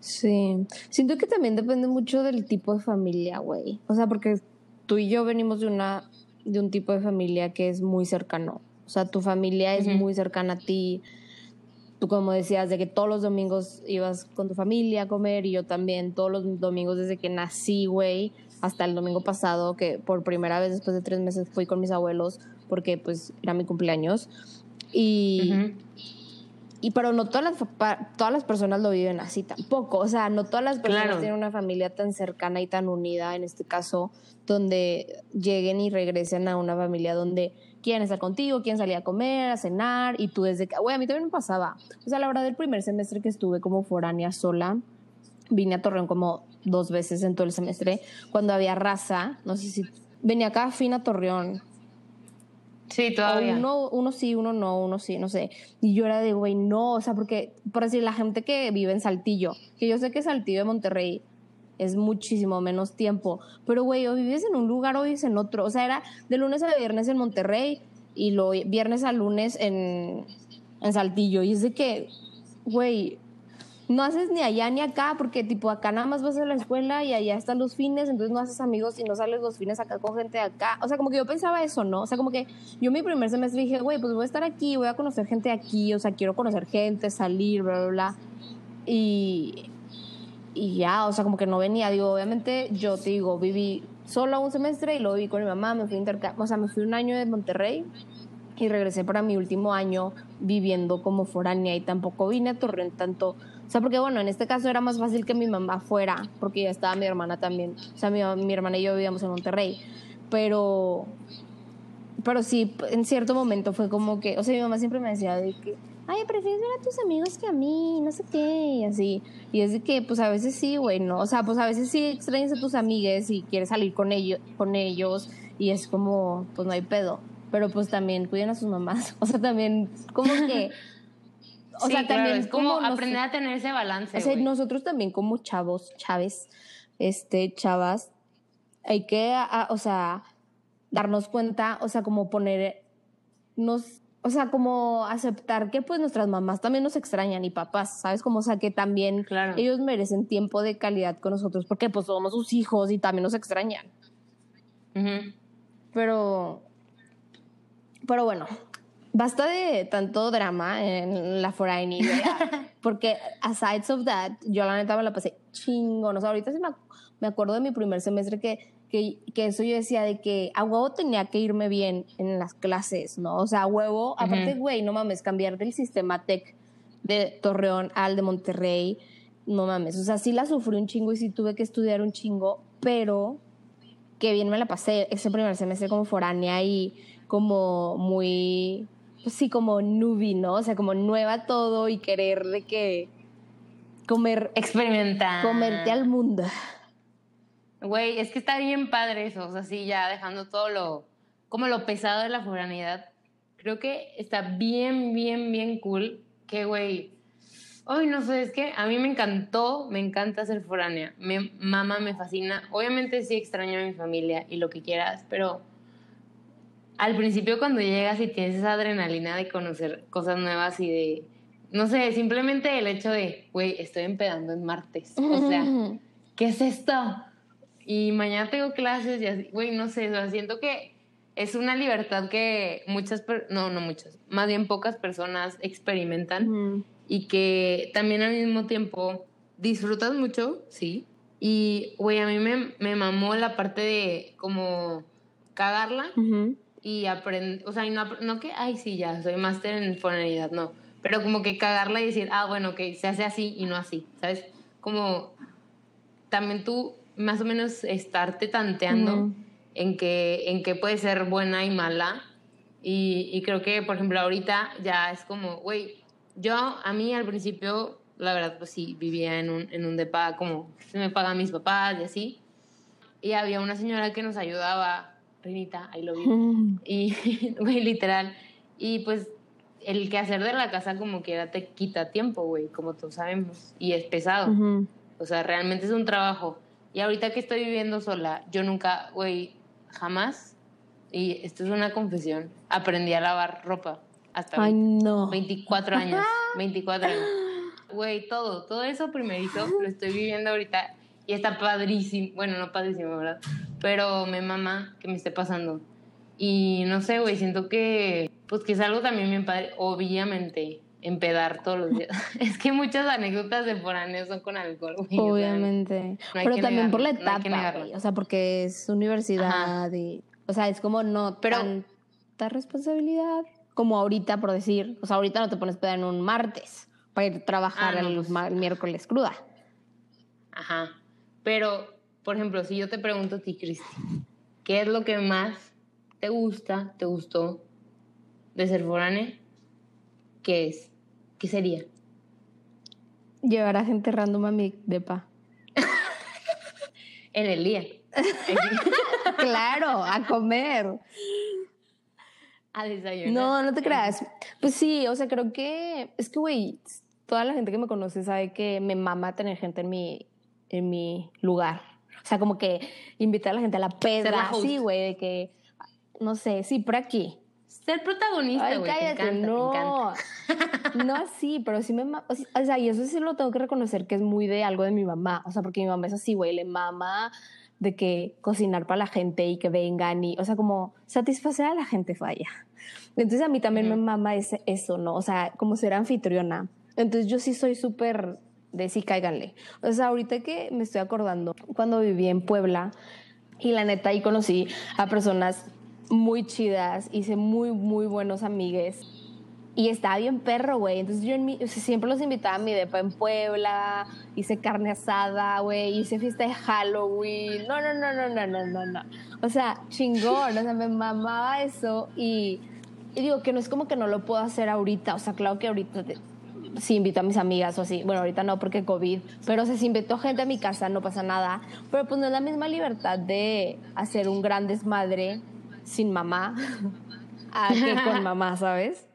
Speaker 3: Sí, siento que también depende mucho del tipo de familia, güey. O sea, porque tú y yo venimos de una de un tipo de familia que es muy cercano. O sea, tu familia es muy cercana a ti tú como decías, de que todos los domingos ibas con tu familia a comer y yo también todos los domingos desde que nací, güey, hasta el domingo pasado, que por primera vez después de tres meses fui con mis abuelos porque pues era mi cumpleaños. Y, y pero no todas las, todas las personas lo viven así tampoco. O sea, no todas las personas tienen una familia tan cercana y tan unida, en este caso, donde lleguen y regresen a una familia donde quieren estar contigo, quieren salir a comer, a cenar, y tú desde que, güey, a mí también me pasaba. O sea, la verdad, el primer semestre que estuve como foránea sola, vine a Torreón como dos veces en todo el semestre, cuando había raza, no sé si, venía acá fin a Torreón.
Speaker 2: Sí, todavía.
Speaker 3: Uno, uno sí, uno no, uno sí, no sé. Y yo era de, güey, no, o sea, porque, por decir, la gente que vive en Saltillo, que yo sé que Saltillo de Monterrey es muchísimo menos tiempo. Pero, güey, o vives en un lugar o vives en otro. O sea, era de lunes a viernes en Monterrey y lo viernes a lunes en, en Saltillo. Y es de que, güey, no haces ni allá ni acá, porque tipo acá nada más vas a la escuela y allá están los fines, entonces no haces amigos y no sales los fines acá con gente de acá. O sea, como que yo pensaba eso, ¿no? O sea, como que yo mi primer semestre dije, güey, pues voy a estar aquí, voy a conocer gente aquí, o sea, quiero conocer gente, salir, bla, bla, bla. Y, y ya, o sea, como que no venía. Digo, obviamente yo te digo, viví solo un semestre y lo viví con mi mamá, me fui a intercambio, o sea, me fui un año de Monterrey y regresé para mi último año viviendo como foránea y tampoco vine a Torreón tanto. O sea, porque bueno, en este caso era más fácil que mi mamá fuera, porque ya estaba mi hermana también. O sea, mi, mi hermana y yo vivíamos en Monterrey. Pero, pero sí, en cierto momento fue como que, o sea, mi mamá siempre me decía de que, ay, prefieres ver a tus amigos que a mí, no sé qué, y así. Y es de que, pues a veces sí, güey, ¿no? O sea, pues a veces sí extrañas a tus amigues y quieres salir con ellos, con ellos, y es como, pues no hay pedo. Pero pues también cuiden a sus mamás. (laughs) O sea, también, como que. (laughs)
Speaker 2: O sea, también. Es como, aprender a tener ese balance.
Speaker 3: O sea, nosotros también, como chavos, chaves, este, chavas, hay que, o sea, darnos cuenta, o sea, como poner. Nos o sea, como aceptar que pues nuestras mamás también nos extrañan y papás, ¿sabes? Como, o sea, que también ellos merecen tiempo de calidad con nosotros porque pues somos sus hijos y también nos extrañan. Pero, pero bueno, basta de tanto drama en la foraini, (laughs) porque aside of that, yo la neta me la pasé chingón. O sea, ahorita sí me acuerdo de mi primer semestre que que, que, eso yo decía de que a huevo tenía que irme bien en las clases, ¿no? O sea, a huevo, aparte, güey, no mames, cambiar del sistema tech de Torreón al de Monterrey, no mames, o sea, sí la sufrí un chingo y sí tuve que estudiar un chingo, pero que bien me la pasé ese primer semestre como foránea y como muy, pues sí, como nubi, ¿no? O sea, como nueva todo y querer de que comer,
Speaker 2: experimentar,
Speaker 3: comerte al mundo.
Speaker 2: Güey, es que está bien padre eso, o sea, sí, ya dejando todo lo, como lo pesado de la foranidad. Creo que está bien, bien, bien cool que, güey, hoy no sé, es que a mí me encantó, me encanta ser foránea. Me mama, me fascina. Obviamente sí extraño a mi familia y lo que quieras, pero al principio cuando llegas y tienes esa adrenalina de conocer cosas nuevas y de, no sé, simplemente el hecho de, güey, estoy empedando en martes. O sea, (laughs) ¿qué es esto? Y mañana tengo clases y así, güey, no sé, o sea, siento que es una libertad que muchas, no, no muchas, más bien pocas personas experimentan y que también al mismo tiempo disfrutas mucho, sí. Y, güey, a mí me, me mamó la parte de como cagarla
Speaker 3: Ujú.
Speaker 2: Y aprender, o sea, y no, no que, ay, sí, ya, soy máster en foneridad, no, pero como que cagarla y decir, ah, bueno, que se hace así y no así, ¿sabes? Como también tú más o menos estarte tanteando en que en que puede ser buena y mala y, y creo que por ejemplo ahorita ya es como güey yo a mí al principio la verdad pues sí vivía en un en un depa como se me pagan mis papás y así y había una señora que nos ayudaba Renita ahí lo vi y, (laughs) güey, literal. Y pues el quehacer de la casa como quiera te quita tiempo, güey, como todos sabemos. Y es pesado.
Speaker 3: Ujú.
Speaker 2: O sea, realmente es un trabajo. Y ahorita que estoy viviendo sola, yo nunca, güey, jamás, y esto es una confesión, aprendí a lavar ropa. Hasta
Speaker 3: Ay,
Speaker 2: ahorita.
Speaker 3: no.
Speaker 2: 24 años. 24 años. Güey, todo, todo eso primerito lo estoy viviendo ahorita y está padrísimo. Bueno, no padrísimo, ¿verdad? Pero me mama que me esté pasando. Y no sé, güey, siento que, pues que es algo también bien padre. Obviamente, empedar todos los días. (laughs) (laughs) es que muchas anécdotas de foráneos son con alcohol, güey. o sea,
Speaker 3: Obviamente.
Speaker 2: no
Speaker 3: Pero también por la
Speaker 2: no
Speaker 3: etapa,
Speaker 2: negarlo.
Speaker 3: güey. O sea, porque es universidad y. O sea, es como no
Speaker 2: Pero-
Speaker 3: tanta responsabilidad como ahorita, por decir. O sea, ahorita no te pones peda en un martes para ir a trabajar
Speaker 2: Ah, no,
Speaker 3: el,
Speaker 2: pues.
Speaker 3: miércoles cruda.
Speaker 2: Ajá. Pero, por ejemplo, si yo te pregunto a ti, Cristi, ¿qué es lo que más te gusta, te gustó de ser foránea? ¿Qué es? ¿Qué sería?
Speaker 3: Llevar a gente random a mi depa. (laughs)
Speaker 2: En el día. (laughs)
Speaker 3: claro, a comer.
Speaker 2: a desayunar.
Speaker 3: No, no te creas. Pues sí, o sea, creo que es que, güey, toda la gente que me conoce sabe que me mama tener gente en mi, en mi lugar. O sea, como que invitar a la gente a la peda,
Speaker 2: la host.
Speaker 3: sí, güey, de que, no sé, sí, por aquí.
Speaker 2: Ser protagonista, güey. te
Speaker 3: cállate,
Speaker 2: encanta, te
Speaker 3: no.
Speaker 2: encanta.
Speaker 3: No así, pero sí me. O sea, y eso sí lo tengo que reconocer que es muy de algo de mi mamá. O sea, porque mi mamá es así, güey, le mama de que cocinar para la gente y que vengan y, o sea, como satisfacer a la gente falla. Entonces a mí también me mama ese, eso, ¿no? O sea, como ser anfitriona. Entonces yo sí soy súper de sí, cáiganle. O sea, ahorita que me estoy acordando, cuando viví en Puebla, y la neta ahí conocí a personas muy chidas, hice muy, muy buenos amigues. Y estaba bien perro, güey. Entonces yo en mi- siempre los invitaba a mi depa en Puebla, hice carne asada, güey, hice fiesta de Halloween. No, no, no, no, no, no, no, no. O sea, chingón, o sea, me mamaba eso y, digo que no es como que no lo puedo hacer ahorita. O sea, claro que ahorita sí invito a mis amigas o así. Bueno, ahorita no porque COVID, pero o sea, si invito gente a mi casa no pasa nada. Pero pues no es la misma libertad de hacer un gran desmadre sin mamá (laughs) a que con mamá, ¿sabes?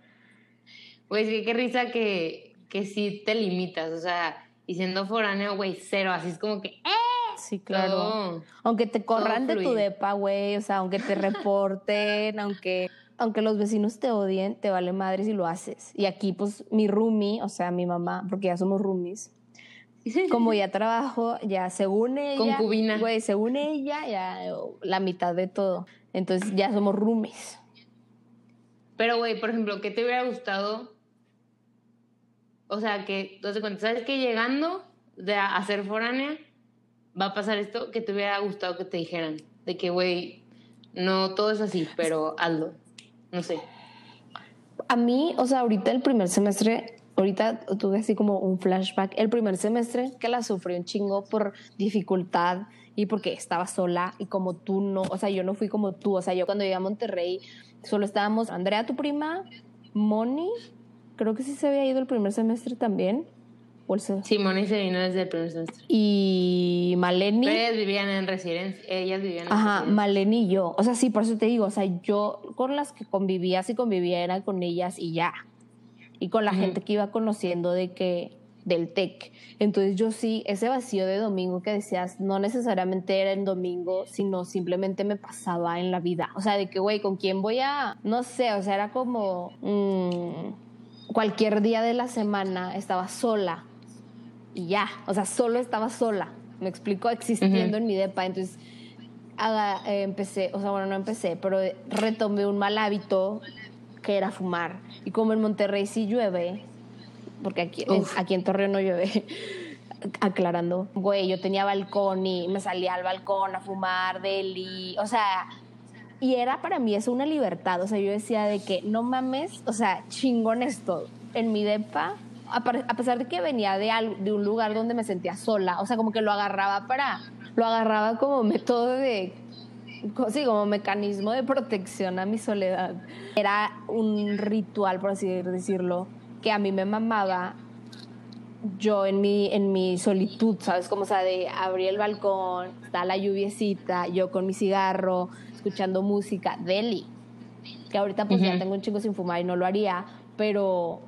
Speaker 2: Güey, sí, qué risa que, que sí te limitas. O sea, y siendo foráneo, güey, cero. Así es como que, ¡eh!
Speaker 3: Sí, claro.
Speaker 2: Todo.
Speaker 3: Aunque te corran de tu depa, güey, o sea, aunque te reporten, (laughs) aunque, aunque los vecinos te odien, te vale madre si lo haces. Y aquí, pues, mi roomie, o sea, mi mamá, porque ya somos roomies, (laughs) como ya trabajo, ya según ella,
Speaker 2: Concubina.
Speaker 3: güey, según ella, ya eh, la mitad de todo. Entonces ya somos roomies.
Speaker 2: Pero, güey, por ejemplo, ¿qué te hubiera gustado? O sea, que, das cuenta, ¿sabes que llegando de a, a ser foránea va a pasar esto? Que te hubiera gustado que te dijeran. De que, güey, no todo es así, pero hazlo. No sé.
Speaker 3: A mí, o sea, ahorita el primer semestre, ahorita tuve así como un flashback. El primer semestre que la sufrí un chingo por dificultad y porque estaba sola y como tú no, o sea, yo no fui como tú. O sea, yo cuando llegué a Monterrey solo estábamos Andrea, tu prima, Moni, creo que sí se había ido el primer semestre también. Se-
Speaker 2: Simone y se vino desde el primer semestre.
Speaker 3: y Maleni.
Speaker 2: Pero ellas vivían en residencia. Ellas vivían en
Speaker 3: Ajá. Maleni y yo. O sea, sí, por eso te digo, o sea, yo con las que convivía, sí convivía, era con ellas y ya. Y con la gente que iba conociendo de que, del TEC. Entonces yo sí, ese vacío de domingo que decías, no necesariamente era en domingo, sino simplemente me pasaba en la vida. O sea, de que, güey, ¿con quién voy a...? No sé, o sea, era como... mm, cualquier día de la semana estaba sola y ya, o sea, solo estaba sola, me explico, existiendo en mi depa. Entonces, haga- eh, empecé, o sea, bueno, no empecé, pero retomé un mal hábito que era fumar. Y como en Monterrey sí llueve, porque aquí, en, aquí en Torreón no llueve, (laughs) aclarando, güey, yo tenía balcón y me salía al balcón a fumar, deli, o sea, y era para mí eso una libertad, o sea, yo decía de que no mames, o sea, chingón esto, en mi depa, a, pesar de que venía de, al- de un lugar donde me sentía sola, o sea, como que lo agarraba para, lo agarraba como método de, sí, como mecanismo de protección a mi soledad. Era un ritual, por así decirlo, que a mí me mamaba yo en mi, en mi solitud, ¿sabes? Como, o sea, de abrir el balcón, está la lluviecita, yo con mi cigarro, escuchando música, deli. Que ahorita pues ya
Speaker 2: Ujú.
Speaker 3: tengo un chico sin fumar y no lo haría, pero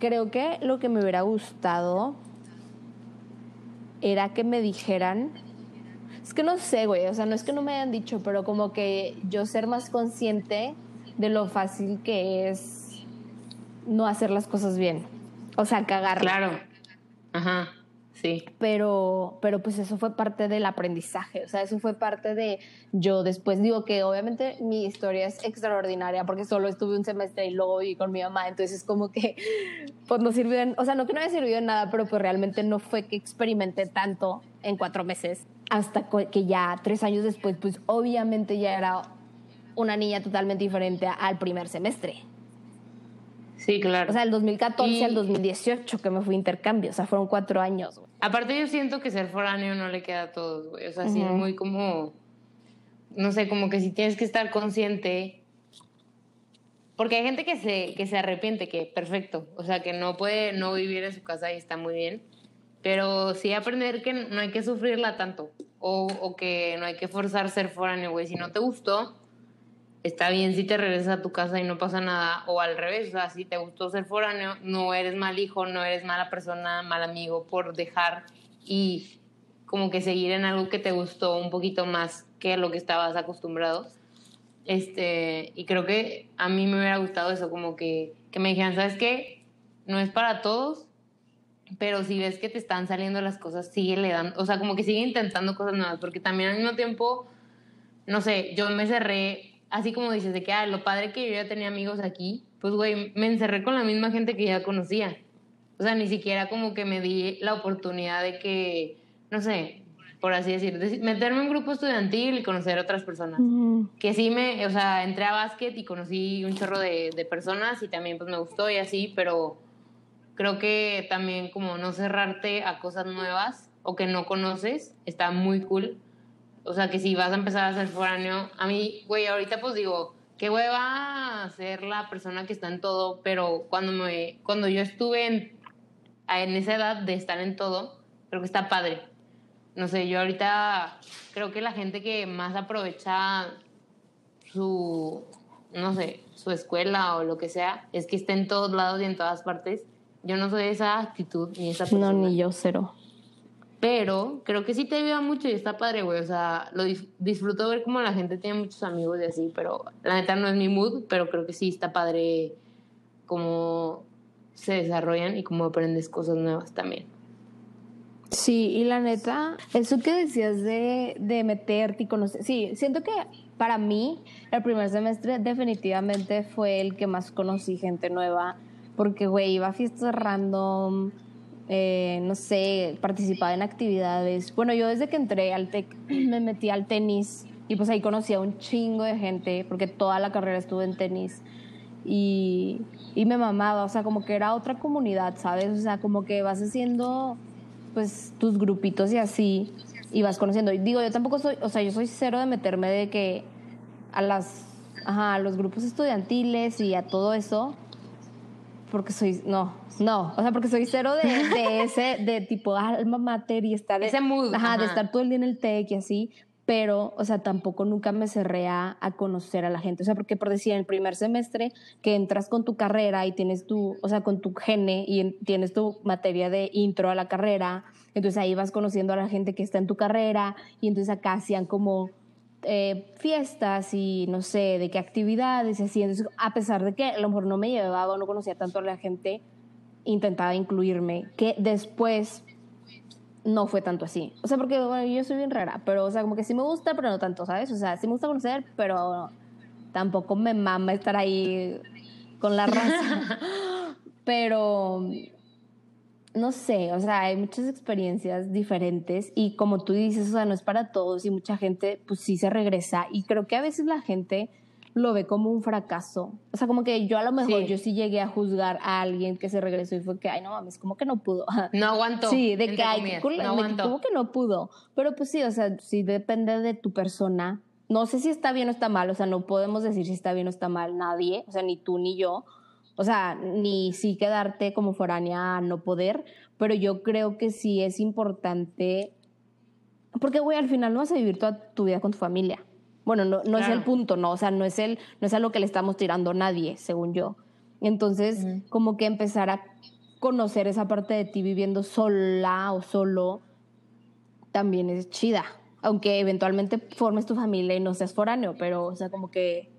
Speaker 3: creo que lo que me hubiera gustado era que me dijeran, es que no sé, güey, o sea, no es que no me hayan dicho, pero como que yo ser más consciente de lo fácil que es no hacer las cosas bien. O sea, cagarla
Speaker 2: Claro. Ajá. Sí.
Speaker 3: pero, pero pues eso fue parte del aprendizaje, o sea, eso fue parte de yo después digo que obviamente mi historia es extraordinaria porque solo estuve un semestre y luego viví con mi mamá, entonces es como que (laughs) pues no sirvió, en- o sea, no que no haya servido en nada, pero pues realmente no fue que experimenté tanto en cuatro meses, hasta que ya tres años después, pues obviamente ya era una niña totalmente diferente al primer semestre.
Speaker 2: Sí, claro.
Speaker 3: O sea, del 2014
Speaker 2: Y-
Speaker 3: al 2018 que me fui a intercambio, o sea, fueron cuatro años. güey.
Speaker 2: Aparte yo siento que ser foráneo no le queda a todos, güey. O sea, sí es muy como, no sé, como que si tienes que estar consciente. Porque hay gente que se, que se arrepiente, que perfecto. O sea, que no puede no vivir en su casa y está muy bien. Pero sí aprender que no hay que sufrirla tanto. O, o que no hay que forzar ser foráneo, güey. Si no te gustó, está bien si te regresas a tu casa y no pasa nada. O al revés, o sea, si te gustó ser foráneo, no eres mal hijo, no eres mala persona, mal amigo por dejar y como que seguir en algo que te gustó un poquito más que lo que estabas acostumbrado. Este, y creo que a mí me hubiera gustado eso, como que, que me dijeran, ¿sabes qué? No es para todos, pero si ves que te están saliendo las cosas, sigue le dando, o sea, como que sigue intentando cosas nuevas, porque también al mismo tiempo, no sé, yo me cerré, así como dices, de que, ah, lo padre que yo ya tenía amigos aquí, pues, güey, me encerré con la misma gente que ya conocía. O sea, ni siquiera como que me di la oportunidad de que, no sé, por así decir, de- meterme en un grupo estudiantil y conocer otras personas. Que sí me, o sea, entré a básquet y conocí un chorro de, de personas y también pues me gustó y así, pero creo que también como no cerrarte a cosas nuevas o que no conoces está muy cool. O sea, que si vas a empezar a ser foráneo, a mí, güey, ahorita pues digo, qué hueva ser la persona que está en todo, pero cuando me cuando yo estuve en, en esa edad de estar en todo, creo que está padre. No sé, yo ahorita creo que la gente que más aprovecha su, no sé, su escuela o lo que sea, es que está en todos lados y en todas partes. Yo no soy esa actitud ni esa persona.
Speaker 3: No, ni yo cero.
Speaker 2: Pero creo que sí te ayuda mucho y está padre, güey. O sea, lo dis- disfruto ver cómo la gente tiene muchos amigos y así, pero la neta no es mi mood, pero creo que sí está padre cómo se desarrollan y cómo aprendes cosas nuevas también.
Speaker 3: Sí, y la neta, eso que decías de, de meterte y conocer, sí, siento que para mí el primer semestre definitivamente fue el que más conocí gente nueva, porque, güey, iba a fiestas random, eh, no sé, participaba en actividades. Bueno, yo desde que entré al TEC (clears throat) me metí al tenis y pues ahí conocí a un chingo de gente, porque toda la carrera estuve en tenis y, y me mamaba, o sea, como que era otra comunidad, ¿sabes? O sea, como que vas haciendo pues tus grupitos y así y vas conociendo. Y digo, yo tampoco soy, o sea, yo soy cero de meterme de que a las ajá, a los grupos estudiantiles y a todo eso porque soy no, no, o sea, porque soy cero de, de (laughs) ese de tipo alma mater y estar
Speaker 2: Ese mood,
Speaker 3: ajá, de estar todo el día en el TEC y así, pero, o sea, tampoco nunca me cerré a, a, conocer a la gente. O sea, porque por decir, en el primer semestre que entras con tu carrera y tienes tu, o sea, con tu gene y en, tienes tu materia de intro a la carrera, entonces ahí vas conociendo a la gente que está en tu carrera y entonces acá hacían como eh, fiestas y no sé, de qué actividades y así. Entonces, a pesar de que a lo mejor no me llevaba o no conocía tanto a la gente, intentaba incluirme, que después no fue tanto así. O sea, porque bueno, yo soy bien rara, pero o sea, como que sí me gusta, pero no tanto, ¿sabes? O sea, sí me gusta conocer, pero tampoco me mama estar ahí con la raza. (laughs) pero no sé, o sea, hay muchas experiencias diferentes y como tú dices, o sea, no es para todos y mucha gente pues sí se regresa y creo que a veces la gente lo ve como un fracaso. O sea, como que yo a lo mejor yo sí llegué a juzgar a alguien que se regresó y fue que, ay, no mames, como que no pudo. (laughs)
Speaker 2: No aguantó.
Speaker 3: Sí, de que, ay, no como que no pudo. Pero pues sí, o sea, sí depende de tu persona. No sé si está bien o está mal, o sea, no podemos decir si está bien o está mal nadie, o sea, ni tú ni yo. O sea, ni sí quedarte como foránea a no poder, pero yo creo que sí es importante, porque, güey, al final no vas a vivir toda tu vida con tu familia. Bueno, no, no es el punto, no, o sea, no es, el, no es a lo que le estamos tirando a nadie, según yo. Entonces, como que empezar a conocer esa parte de ti viviendo sola o solo también es chida. Aunque eventualmente formes tu familia y no seas foráneo, pero, o sea, como que,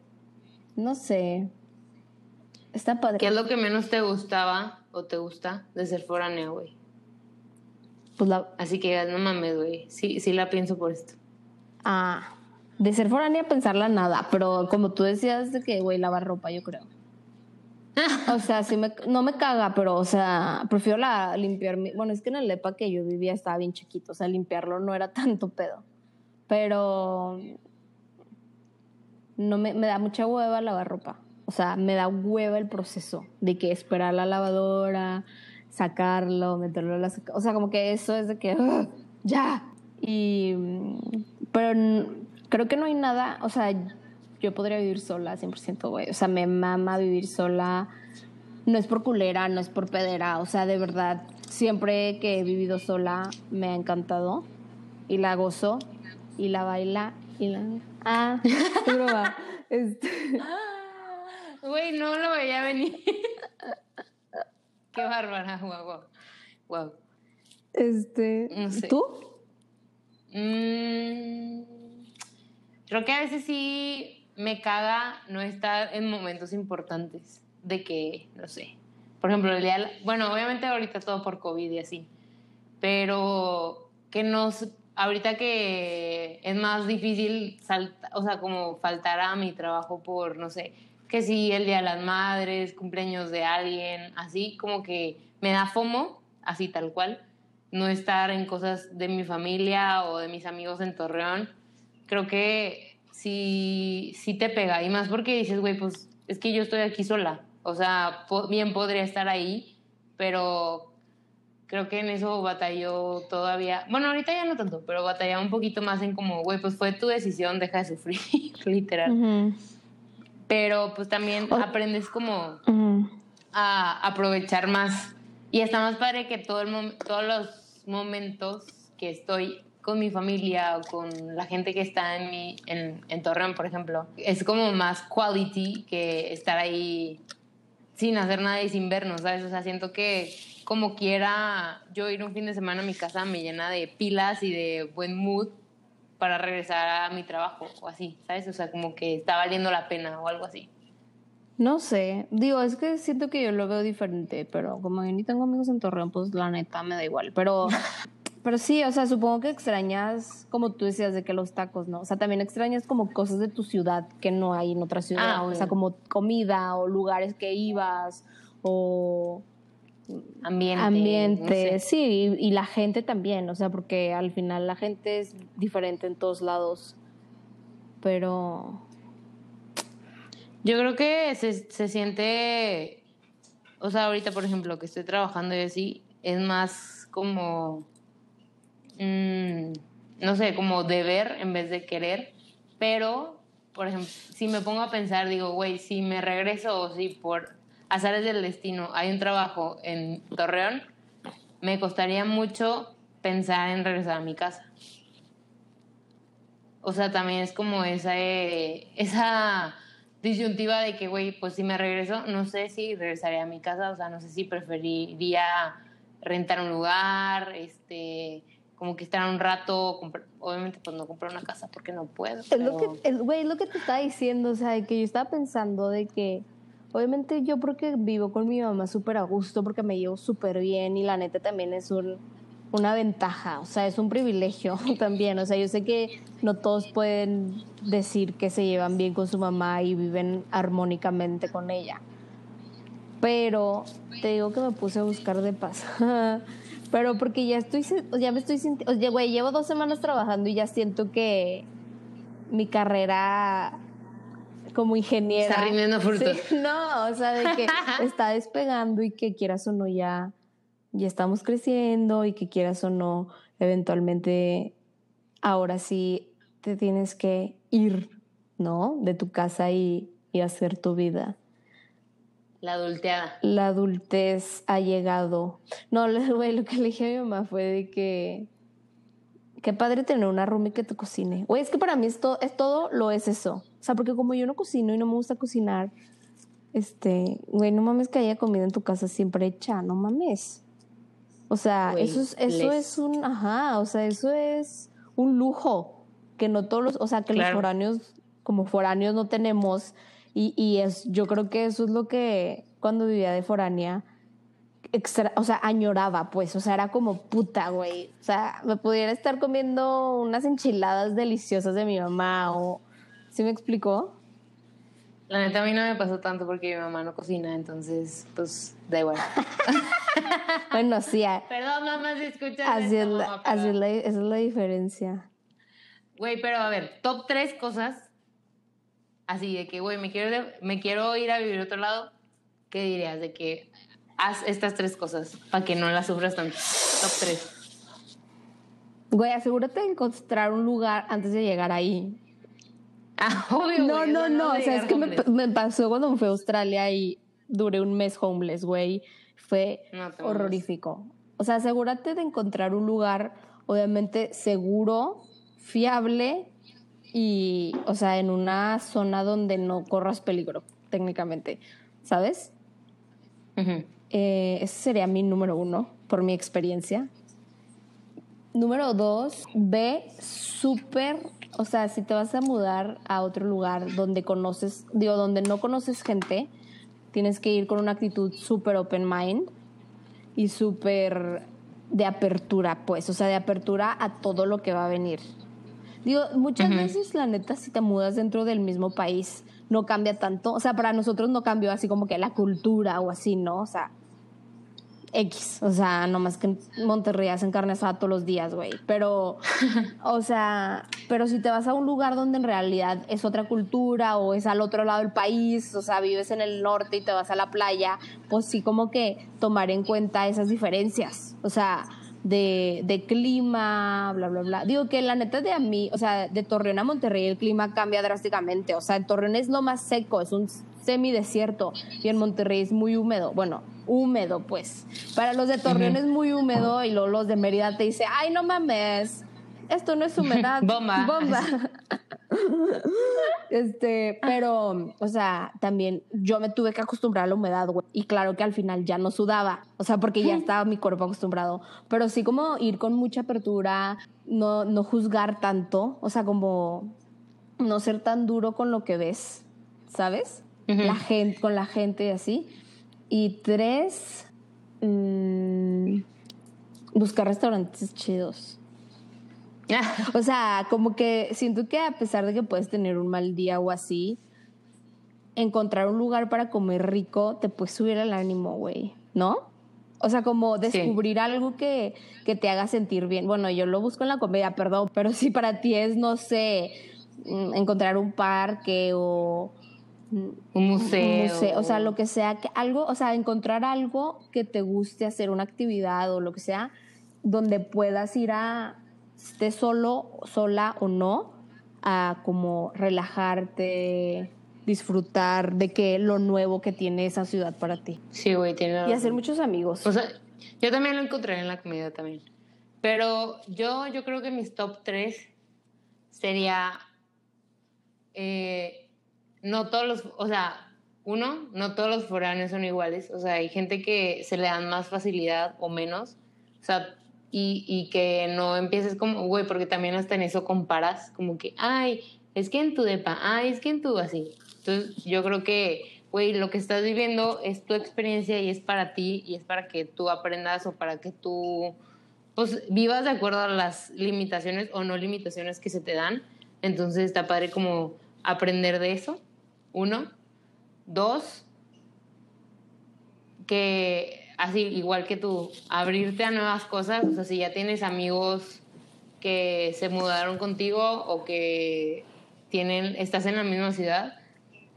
Speaker 3: no sé, está padre.
Speaker 2: ¿Qué es lo que menos te gustaba o te gusta de ser foráneo, güey? Pues la... Así que no mames, güey, sí, sí la pienso por esto.
Speaker 3: Ah, de ser foránea pensarla nada, pero como tú decías de que, güey, lavar ropa, yo creo. (laughs) o sea, sí me, no me caga, pero, o sea, prefiero la, limpiar mi, bueno, es que en el EPA que yo vivía estaba bien chiquito, o sea, limpiarlo no era (laughs) tanto pedo. Pero no me, me da mucha hueva lavar ropa. O sea, me da hueva el proceso de que esperar la lavadora, sacarlo, meterlo en la... O sea, como que eso es de que, ya. Y, pero creo que no hay nada, o sea, yo podría vivir sola 100%, güey. O sea, me mama vivir sola. No es por culera, no es por pedera. O sea, de verdad, siempre que he vivido sola me ha encantado. Y la gozo. Y la baila. Y la... Ah. (laughs) Este...
Speaker 2: Güey, no lo veía venir. Qué bárbara, guau, guau.
Speaker 3: Este, ¿tú?
Speaker 2: Mm, creo que a veces sí me caga no estar en momentos importantes de que, no sé, por ejemplo, el día, bueno, obviamente ahorita todo por COVID y así, pero que nos, ahorita que es más difícil, o sea, como faltar a mi trabajo por, no sé, que si el Día de las Madres, cumpleaños de alguien, así como que me da fomo, así tal cual, no estar en cosas de mi familia o de mis amigos en Torreón. Creo que sí, sí te pega, y más porque dices, güey, pues es que yo estoy aquí sola, o sea, bien podría estar ahí, pero creo que en eso batalló todavía, bueno, ahorita ya no tanto, pero batallaba un poquito más en como, güey, pues fue tu decisión, deja de sufrir, (laughs) literal pero pues también aprendes como a aprovechar más. Y está más padre que todo el todos los momentos que estoy con mi familia o con la gente que está en, mi, en, en Torreón, por ejemplo, es como más quality que estar ahí sin hacer nada y sin vernos, ¿sabes? O sea, siento que como quiera yo ir un fin de semana a mi casa me llena de pilas y de buen mood para regresar a mi trabajo o así, ¿sabes? O sea, como que está valiendo la pena o algo así.
Speaker 3: No sé, digo, es que siento que yo lo veo diferente, pero como yo ni tengo amigos en Torreón, pues la neta me da igual, pero... (laughs) Pero sí, o sea, supongo que extrañas, como tú decías, de que los tacos, ¿no? O sea, también extrañas como cosas de tu ciudad que no hay en otra ciudad. Ah, o sea, como comida o lugares que ibas o
Speaker 2: ambiente.
Speaker 3: Ambiente, sí, y, la gente también, o sea, porque al final la gente es diferente en todos lados, pero...
Speaker 2: Yo creo que se, se siente, o sea, ahorita por ejemplo que estoy trabajando y así, es más como, mm, no sé, como deber en vez de querer, pero, por ejemplo, si me pongo a pensar, digo, güey, si me regreso o si por azares del destino, hay un trabajo en Torreón, me costaría mucho pensar en regresar a mi casa. o sea, también es como esa, eh, esa disyuntiva de que, güey, pues si me regreso, no sé si regresaría a mi casa, o sea, no sé si preferiría rentar un lugar, este, como que estar un rato, obviamente pues no comprar una casa porque no puedo.
Speaker 3: Es lo
Speaker 2: pero-
Speaker 3: que, es- güey, lo que te estaba diciendo, o sea, de que yo estaba pensando de que, obviamente yo porque vivo con mi mamá súper a gusto, porque me llevo súper bien y la neta también es un, una ventaja, o sea, es un privilegio (laughs) también, o sea, yo sé que no todos pueden decir que se llevan bien con su mamá y viven armónicamente con ella, pero te digo que me puse a buscar de paz. (laughs) Pero porque ya estoy, ya me estoy sintiendo, güey, llevo dos semanas trabajando y ya siento que mi carrera como ingeniera.
Speaker 2: Está rindiendo frutos.
Speaker 3: Sí, (laughs) no, o sea, de que (laughs) está despegando y que quieras o no ya, ya estamos creciendo y que quieras o no, eventualmente ahora sí te tienes que ir, ¿no? De tu casa y, y hacer tu vida
Speaker 2: La adulteada.
Speaker 3: la adultez ha llegado. No, (laughs) güey, lo que le dije a mi mamá fue de que. Qué padre tener una roomie que te cocine. Güey, es que para mí esto, es todo lo es eso. O sea, porque como yo no cocino y no me gusta cocinar, este, güey, no mames que haya comida en tu casa siempre hecha, no mames. O sea,
Speaker 2: Güey,
Speaker 3: eso es, eso
Speaker 2: les-
Speaker 3: es un, ajá, o sea, eso es un lujo que no todos los, o sea, que los foráneos, como foráneos no tenemos. Y, y es, yo creo que eso es lo que cuando vivía de foránea, extra- o sea, añoraba, pues, o sea, era como puta, güey. O sea, me pudiera estar comiendo unas enchiladas deliciosas de mi mamá o... ¿Sí me explicó?
Speaker 2: La neta a mí no me pasó tanto porque mi mamá no cocina, entonces pues da igual. (laughs)
Speaker 3: Bueno, sí, a-
Speaker 2: Perdón, mamá, si escuchas
Speaker 3: así, es la,
Speaker 2: mamá,
Speaker 3: así es la- esa es la diferencia.
Speaker 2: Güey, pero a ver, top tres cosas. Así de que, güey, me quiero, me quiero ir a vivir a otro lado. ¿Qué dirías? De que haz estas tres cosas para que no las sufras tanto. Top tres.
Speaker 3: Güey, asegúrate de encontrar un lugar antes de llegar ahí. (laughs)
Speaker 2: Ah, obvio.
Speaker 3: No,
Speaker 2: güey,
Speaker 3: no, no. O sea, es que me, pasó cuando me fui a Australia y duré un mes homeless, güey. Fue
Speaker 2: No
Speaker 3: horrorífico. O sea, asegúrate de encontrar un lugar, obviamente, seguro, fiable y, o sea, en una zona donde no corras peligro, técnicamente. ¿Sabes? Eh, ese sería mi número uno, por mi experiencia. Número dos, ve súper, o sea, si te vas a mudar a otro lugar donde conoces, digo, donde no conoces gente, tienes que ir con una actitud súper open mind y súper de apertura, pues, o sea, de apertura a todo lo que va a venir. Digo, muchas veces, la neta, si te mudas dentro del mismo país, no cambia tanto. O sea, para nosotros no cambió así como que la cultura o así, ¿no? O sea, X. O sea, nomás que en Monterrey hacen carne asada todos los días, güey. Pero, (laughs) o sea, pero si te vas a un lugar donde en realidad es otra cultura o es al otro lado del país, o sea, vives en el norte y te vas a la playa, pues sí como que tomar en cuenta esas diferencias. O sea, de, de clima, bla, bla, bla. Digo que la neta de a mí, o sea, de Torreón a Monterrey el clima cambia drásticamente. O sea, en Torreón es lo más seco, es un semidesierto y en Monterrey es muy húmedo. Bueno, húmedo, pues. Para los de Torreón es muy húmedo y luego los de Mérida te dicen, ay, no mames, esto no es humedad. (laughs)
Speaker 2: Bomba.
Speaker 3: Bomba. (laughs) Este, pero, o sea, también yo me tuve que acostumbrar a la humedad, güey. Y claro que al final ya no sudaba, o sea, porque ya estaba mi cuerpo acostumbrado. Pero sí como ir con mucha apertura, no, no juzgar tanto, o sea, como no ser tan duro con lo que ves, ¿sabes? La gente, con la gente y así. Y tres, mm, buscar restaurantes chidos. (laughs) O sea, como que siento que a pesar de que puedes tener un mal día o así, encontrar un lugar para comer rico te puede subir el ánimo, güey, ¿no? O sea, como descubrir algo que, que te haga sentir bien. Bueno, yo lo busco en la comedia, perdón, pero (laughs) si para ti es, no sé, mm, encontrar un parque o
Speaker 2: Un museo.
Speaker 3: un museo, o sea, lo que sea, que algo, o sea, encontrar algo que te guste hacer, una actividad o lo que sea, donde puedas ir a, estés solo, sola o no, a como relajarte, disfrutar de que lo nuevo que tiene esa ciudad para ti.
Speaker 2: Sí, güey, tiene
Speaker 3: Y hacer muchos amigos.
Speaker 2: O sea, yo también lo encontré en la comida también. Pero yo, yo creo que mis top tres sería, eh, no todos los, o sea, uno, no todos los foráneos son iguales, o sea, hay gente que se le dan más facilidad o menos, o sea, y, y que no empieces como, güey, porque también hasta en eso comparas, como que, ay, es que en tu depa, ay, es que en tu así. Entonces, yo creo que, güey, lo que estás viviendo es tu experiencia y es para ti y es para que tú aprendas o para que tú, pues, vivas de acuerdo a las limitaciones o no limitaciones que se te dan. Entonces, está padre como aprender de eso, uno. Dos, que así, igual que tú, abrirte a nuevas cosas, o sea, si ya tienes amigos que se mudaron contigo o que tienen, estás en la misma ciudad,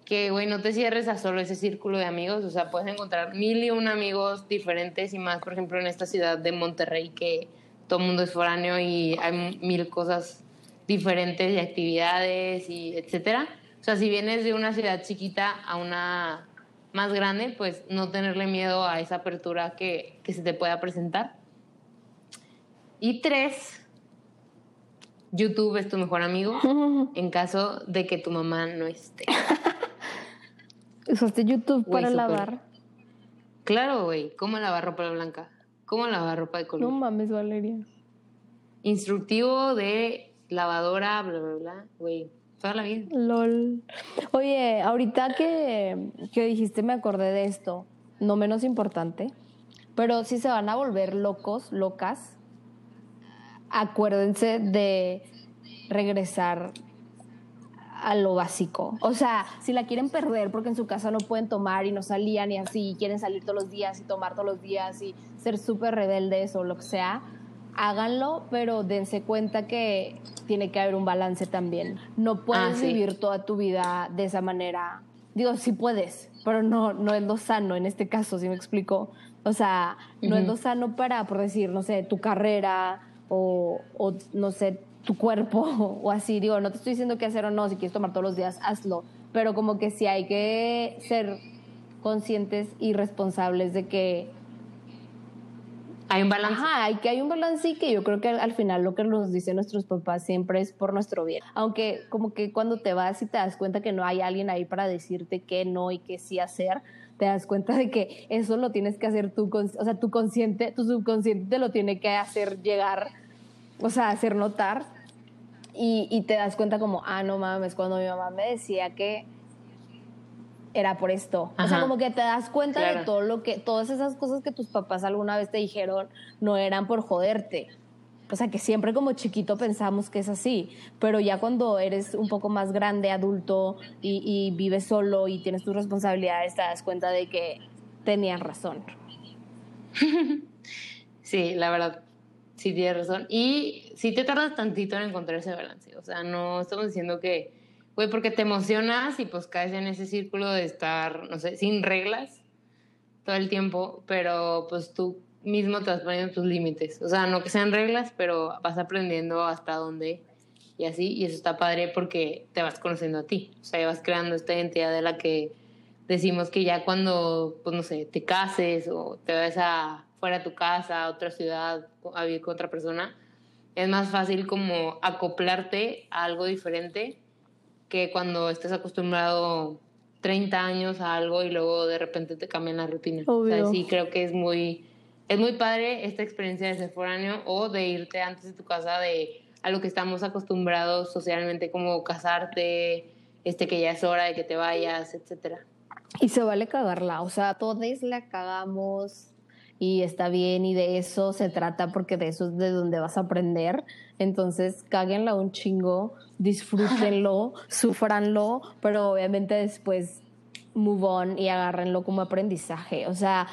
Speaker 2: que, güey, no te cierres a solo ese círculo de amigos, o sea, puedes encontrar mil y un amigos diferentes y más, por ejemplo, en esta ciudad de Monterrey, que todo el mundo es foráneo y hay mil cosas diferentes y actividades y etcétera. O sea, si vienes de una ciudad chiquita a una más grande, pues no tenerle miedo a esa apertura que, que se te pueda presentar. Y tres, YouTube es tu mejor amigo (laughs) en caso de que tu mamá no esté. (laughs)
Speaker 3: ¿Usaste YouTube para lavar?
Speaker 2: Claro, güey. ¿Cómo lavar ropa blanca? ¿Cómo lavar ropa de color?
Speaker 3: No mames, Valeria.
Speaker 2: Instructivo de lavadora, bla, bla, bla. Güey,
Speaker 3: LOL. Oye, ahorita que, que dijiste me acordé de esto, no menos importante, pero si se van a volver locos, locas, acuérdense de regresar a lo básico. O sea, si la quieren perder porque en su casa no pueden tomar y no salían y así, y quieren salir todos los días y tomar todos los días y ser súper rebeldes o lo que sea, háganlo, pero dense cuenta que tiene que haber un balance también. No puedes
Speaker 2: Ah, sí.
Speaker 3: vivir toda tu vida de esa manera. Digo, sí puedes, pero no, no es lo sano en este caso, si me explico? O sea, no es
Speaker 2: Ujú.
Speaker 3: lo sano para, por decir, no sé, tu carrera o, o, no sé, tu cuerpo (laughs) o así. Digo, no te estoy diciendo qué hacer o no, si quieres tomar todos los días, hazlo. Pero como que sí hay que ser conscientes y responsables de que
Speaker 2: Hay un balance.
Speaker 3: Ajá, hay que hay un balance y que yo creo que al, al final lo que nos dicen nuestros papás siempre es por nuestro bien. Aunque como que cuando te vas y te das cuenta que no hay alguien ahí para decirte qué no y qué sí hacer, te das cuenta de que eso lo tienes que hacer tú, o sea, tu consciente, tu subconsciente te lo tiene que hacer llegar, o sea, hacer notar. Y, y te das cuenta como, ah, no mames, cuando mi mamá me decía que era por esto. O sea, como que te das cuenta de todo lo que, todas esas cosas que tus papás alguna vez te dijeron no eran por joderte. O sea, que siempre como chiquito pensamos que es así, pero ya cuando eres un poco más grande, adulto y, y vives solo y tienes tus responsabilidades, te das cuenta de que tenían razón. (laughs)
Speaker 2: Sí, la verdad, sí tienes razón. Y sí te tardas tantito en encontrar ese balance. O sea, no estamos diciendo que, güey, porque te emocionas y pues caes en ese círculo de estar, no sé, sin reglas todo el tiempo, pero pues tú mismo te vas poniendo tus límites. O sea, no que sean reglas, pero vas aprendiendo hasta dónde y así. Y eso está padre porque te vas conociendo a ti. O sea, ya vas creando esta identidad de la que decimos que ya cuando, pues no sé, te cases o te vas a fuera de tu casa, a otra ciudad, a vivir con otra persona, es más fácil como acoplarte a algo diferente que cuando estés acostumbrado 30 años a algo y luego de repente te cambian la rutina. O sea,
Speaker 3: Obvio.
Speaker 2: sí creo que es muy, es muy padre esta experiencia de ser foráneo o de irte antes de tu casa de a lo que estamos acostumbrados socialmente como casarte, este que ya es hora de que te vayas, etcétera.
Speaker 3: Y se vale cagarla, o sea, todos la cagamos y está bien y de eso se trata porque de eso es de donde vas a aprender. Entonces, cáguenla un chingo, disfrútenlo, sufranlo, pero obviamente después move on y agárrenlo como aprendizaje. O sea,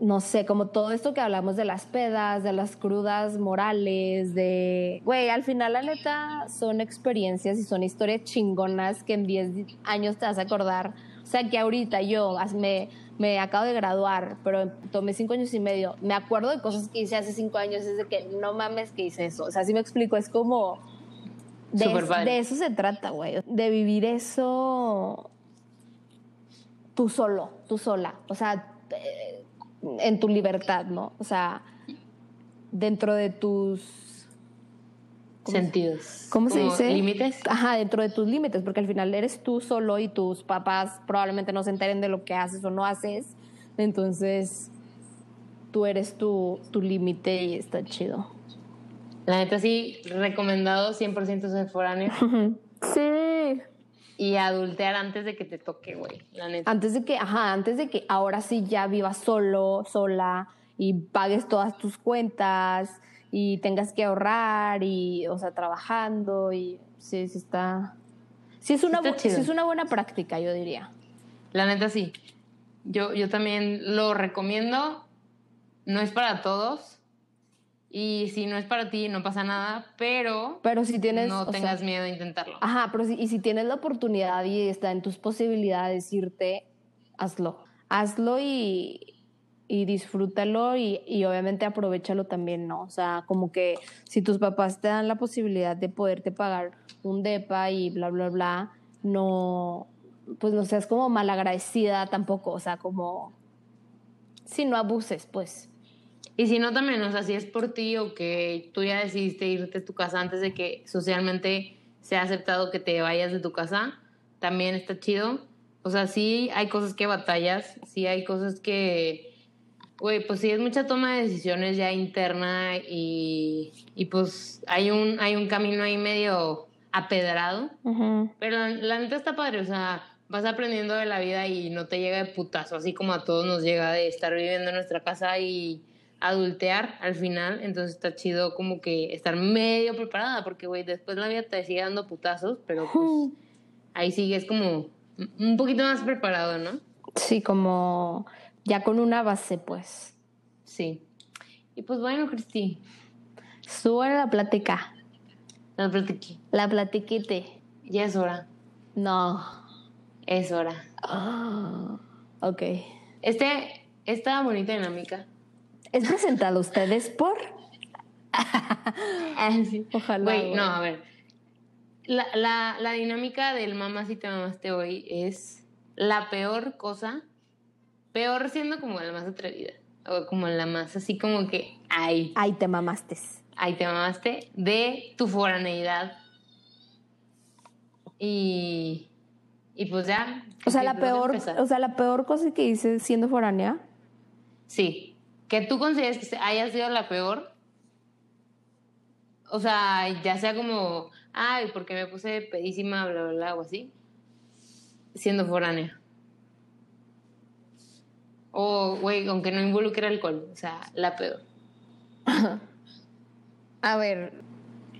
Speaker 3: no sé, como todo esto que hablamos de las pedas, de las crudas morales, de... Güey, al final la neta son experiencias y son historias chingonas que en 10 años te vas a acordar. O sea, que ahorita yo me, me acabo de graduar, pero tomé cinco años y medio. Me acuerdo de cosas que hice hace cinco años, es de que no mames que hice eso. O sea, si me explico, es como... De, es- eso se trata, güey. De vivir eso tú solo, tú sola. O sea, eh, en tu libertad, ¿no? O sea, dentro de tus ¿cómo se-
Speaker 2: Sentidos.
Speaker 3: ¿Cómo se dice?
Speaker 2: Límites.
Speaker 3: Ajá, dentro de tus límites, porque al final eres tú solo y tus papás probablemente no se enteren de lo que haces o no haces. Entonces, tú eres tu, tu límite y está chido.
Speaker 2: La neta sí, recomendado 100% ser foráneo
Speaker 3: Sí.
Speaker 2: y adultear antes de que te toque, güey. La neta.
Speaker 3: Antes de que, ajá, antes de que ahora sí ya vivas solo, sola y pagues todas tus cuentas y tengas que ahorrar y, o sea, trabajando y sí, sí está... Sí es una, sí es una buena práctica, yo diría.
Speaker 2: La neta sí. Yo, yo también lo recomiendo. No es para todos. Y si no es para ti, no pasa nada. Pero
Speaker 3: Pero si tienes...
Speaker 2: no
Speaker 3: sea,
Speaker 2: tengas miedo a intentarlo.
Speaker 3: Ajá, pero si, y si tienes la oportunidad y está en tus posibilidades irte, hazlo. Hazlo y, y disfrútalo y, y obviamente aprovechalo también, ¿no? O sea, como que si tus papás te dan la posibilidad de poderte pagar un DEPA y bla, bla, bla, no, pues no seas como malagradecida tampoco, o sea, como... Si no abuses, pues.
Speaker 2: Y si no, también, o sea, si es por ti o que tú ya decidiste irte a tu casa antes de que socialmente sea aceptado que te vayas de tu casa, también está chido. O sea, sí hay cosas que batallas, sí hay cosas que, güey, pues sí es mucha toma de decisiones ya interna y, y pues hay un, hay un camino ahí medio apedrado. Pero la, la neta está padre, o sea, vas aprendiendo de la vida y no te llega de putazo, así como a todos nos llega de estar viviendo en nuestra casa y adultear al final. Entonces está chido como que estar medio preparada, porque, güey, después la vida te sigue dando putazos, pero pues (laughs) ahí sigues como un poquito más preparado, ¿no?
Speaker 3: Sí, como ya con una base, pues.
Speaker 2: Sí. Y pues bueno, Cristi,
Speaker 3: Sube la plática.
Speaker 2: la platiqué.
Speaker 3: La platiquite.
Speaker 2: Ya es hora,
Speaker 3: No.
Speaker 2: es hora.
Speaker 3: Ah, ok.
Speaker 2: Este, esta bonita dinámica.
Speaker 3: Es presentado a ustedes por. (laughs) Ojalá.
Speaker 2: Güey,
Speaker 3: güey.
Speaker 2: no, a ver. La, la, la dinámica del mamá si te mamaste hoy es la peor cosa, peor siendo como la más atrevida, o como la más así como que, ay,
Speaker 3: Ay, te mamaste.
Speaker 2: ay, te mamaste, de tu foraneidad. Y, y pues ya.
Speaker 3: O sea, la peor, o sea, la peor cosa que hice siendo foránea.
Speaker 2: Sí, que tú consideres que haya sido la peor. O sea, ya sea como, ay, porque me puse pedísima, bla, bla, bla, o así. Siendo foránea. O, güey, aunque no involucre alcohol. O sea, la peor. (laughs)
Speaker 3: A ver,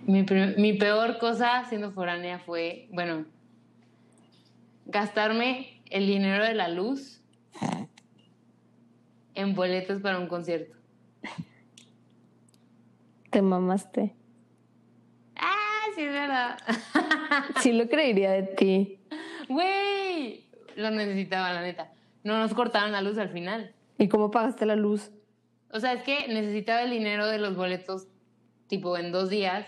Speaker 2: Mi, mi peor cosa siendo foránea fue, bueno, gastarme el dinero de la luz en boletos para un concierto.
Speaker 3: te mamaste.
Speaker 2: Ah, sí, es verdad. (laughs)
Speaker 3: Sí lo creería de ti.
Speaker 2: Güey, lo necesitaba, la neta. No nos cortaron la luz al final.
Speaker 3: ¿Y cómo pagaste la luz?
Speaker 2: O sea, es que necesitaba el dinero de los boletos, tipo, en dos días.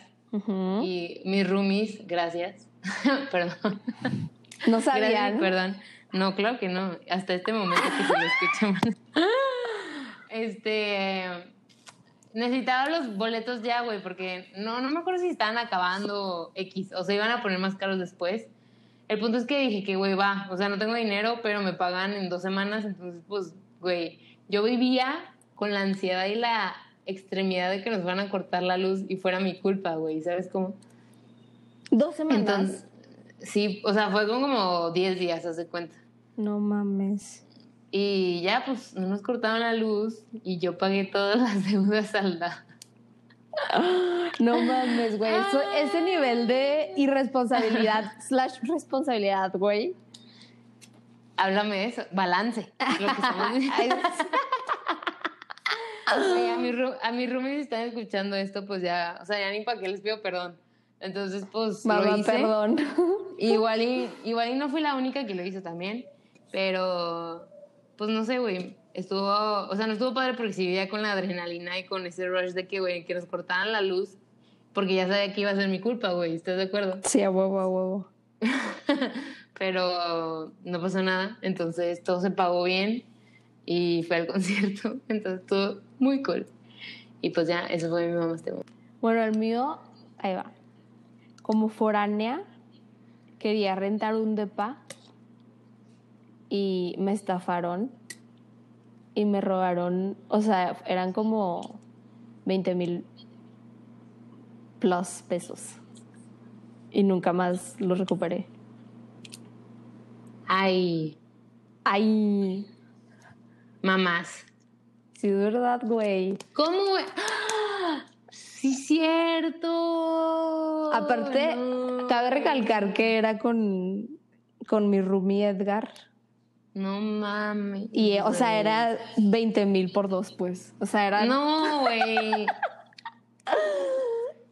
Speaker 2: Y mis roomies, gracias. (laughs) perdón.
Speaker 3: No
Speaker 2: Gracias,
Speaker 3: sabían.
Speaker 2: perdón. No, claro que no. Hasta este momento que se lo escuchamos. (laughs) este. Necesitaba los boletos ya, güey, porque no, no me acuerdo si estaban acabando X o se iban a poner más caros después. El punto es que dije que, güey, va, o sea, no tengo dinero, pero me pagan en dos semanas, entonces, pues, güey, yo vivía con la ansiedad y la extremidad de que nos van a cortar la luz y fuera mi culpa, güey, ¿sabes cómo?
Speaker 3: Dos semanas.
Speaker 2: Entonces, sí, o sea, fue como 10 días, haz de cuenta.
Speaker 3: No mames.
Speaker 2: Y ya, pues, no nos cortaban la luz y yo pagué todas (laughs) las deudas saldadas. (gasps)
Speaker 3: No mames, güey. Eso- ese nivel de irresponsabilidad (laughs) slash responsabilidad, güey.
Speaker 2: Háblame de eso, balance. Lo que (laughs) a, mi a mis roomies están escuchando esto, pues ya, o sea, ya ni para qué les pido perdón. Entonces, pues,
Speaker 3: Mamá,
Speaker 2: lo hice.
Speaker 3: perdón.
Speaker 2: Igual y, igual y no fui la única que lo hizo también, pero pues no sé, güey, estuvo, o sea, no estuvo padre porque sí vivía con la adrenalina y con ese rush de que, güey, que nos cortaran la luz, porque ya sabía que iba a ser mi culpa, güey, ¿estás de acuerdo?
Speaker 3: Sí, a huevo, a huevo. (laughs)
Speaker 2: pero no pasó nada, entonces todo se pagó bien y fue al (laughs) concierto, entonces estuvo muy cool. Y pues ya, eso fue mi mamá este momento.
Speaker 3: Bueno, el mío, ahí va. como foránea, quería rentar un depa y me estafaron y me robaron, o sea, eran como 20 mil plus pesos y nunca más los recuperé.
Speaker 2: Ay,
Speaker 3: Ay,
Speaker 2: mamás.
Speaker 3: sí, es verdad, güey.
Speaker 2: ¿Cómo? ¡Ah! Sí, cierto.
Speaker 3: Aparte,
Speaker 2: No.
Speaker 3: cabe recalcar que era con, con mi roomie Edgar.
Speaker 2: No mames.
Speaker 3: Y, o sea, era 20 mil por dos, pues. O sea, era.
Speaker 2: No, güey. (laughs)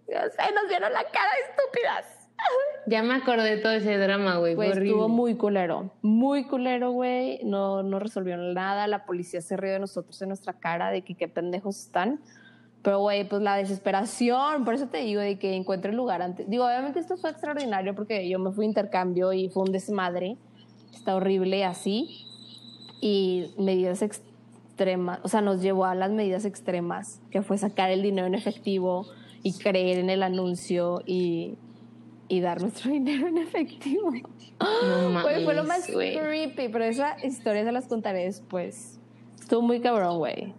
Speaker 3: O sea, nos vieron la cara estúpidas. (laughs)
Speaker 2: Ya me acordé de todo ese drama, güey. Horrible.
Speaker 3: estuvo muy culero. Muy culero, güey. No, no resolvieron nada. La policía se rió de nosotros en nuestra cara de que qué pendejos están. Pero, güey, pues la desesperación. Por eso te digo de que encuentre el lugar antes. Digo, obviamente esto fue extraordinario porque yo me fui a intercambio y fue un desmadre. Está horrible así. Y medidas extremas. O sea, nos llevó a las medidas extremas, que fue sacar el dinero en efectivo y creer en el anuncio y, y dar nuestro (laughs) dinero en efectivo.
Speaker 2: No mames. (laughs)
Speaker 3: Güey, fue lo más creepy, pero esa historia se las contaré después. Estuvo muy cabrón, güey.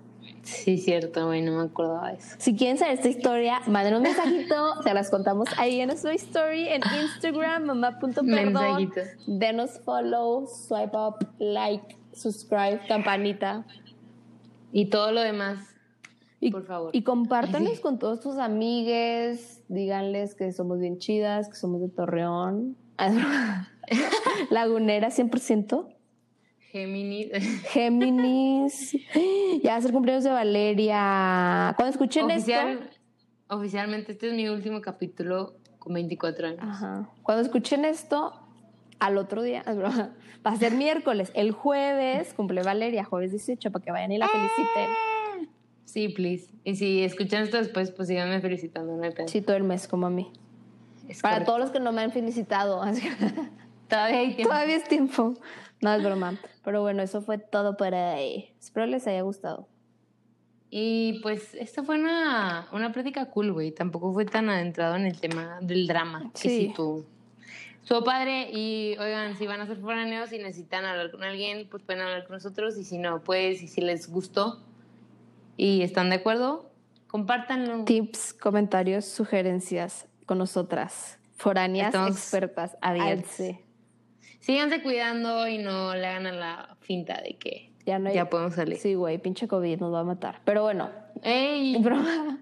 Speaker 2: Sí, cierto, güey. No me acordaba de eso.
Speaker 3: Si quieren saber esta historia, manden un mensajito, (laughs) se las contamos ahí en nuestra story, en Instagram, (laughs) mamá.perdón. Denos follow, swipe up, like, subscribe, campanita.
Speaker 2: Y todo lo demás,
Speaker 3: Y,
Speaker 2: por favor.
Speaker 3: y compártanos
Speaker 2: Sí. (laughs)
Speaker 3: con todos tus amigues, díganles que somos bien chidas, que somos de Torreón. Lagunera 100%.
Speaker 2: Géminis. (laughs)
Speaker 3: Géminis. Ya va a ser cumpleaños de Valeria. Cuando escuchen
Speaker 2: Oficial,
Speaker 3: esto.
Speaker 2: oficialmente, este es mi último capítulo con 24 años.
Speaker 3: Ajá. Cuando escuchen esto, al otro día, (laughs) va a ser miércoles. El jueves cumple Valeria, jueves 18, para que vayan y la feliciten.
Speaker 2: Sí, please. Y si escuchan esto después, pues síganme felicitando, no.
Speaker 3: Sí, todo el mes, como a mí.
Speaker 2: Es
Speaker 3: Para
Speaker 2: correcto.
Speaker 3: todos los que no me han felicitado.
Speaker 2: Todavía hay tiempo.
Speaker 3: Todavía es tiempo. No es broma. Pero bueno, eso fue todo por ahí. Espero les haya gustado.
Speaker 2: Y pues esta fue una, una plática cool, güey. Tampoco fue tan adentrado en el tema del drama. Que
Speaker 3: Sí.
Speaker 2: sí tú. Estuvo padre y oigan, si van a ser foráneos y necesitan hablar con alguien, pues pueden hablar con nosotros. Y si no, pues, y si les gustó y están de acuerdo, compártanlo.
Speaker 3: Tips, comentarios, sugerencias con nosotras. Foráneas,
Speaker 2: Estamos
Speaker 3: expertas,
Speaker 2: abiertas. Síganse cuidando y no le hagan a la finta de que
Speaker 3: Ya no hay-
Speaker 2: ya podemos salir.
Speaker 3: Sí, güey, pinche COVID nos va a matar. Pero bueno,
Speaker 2: ¡Ey! (laughs)
Speaker 3: broma.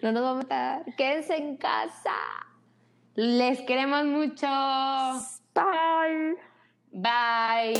Speaker 3: No nos va a matar. Quédense en casa.
Speaker 2: Les queremos mucho.
Speaker 3: Bye.
Speaker 2: Bye.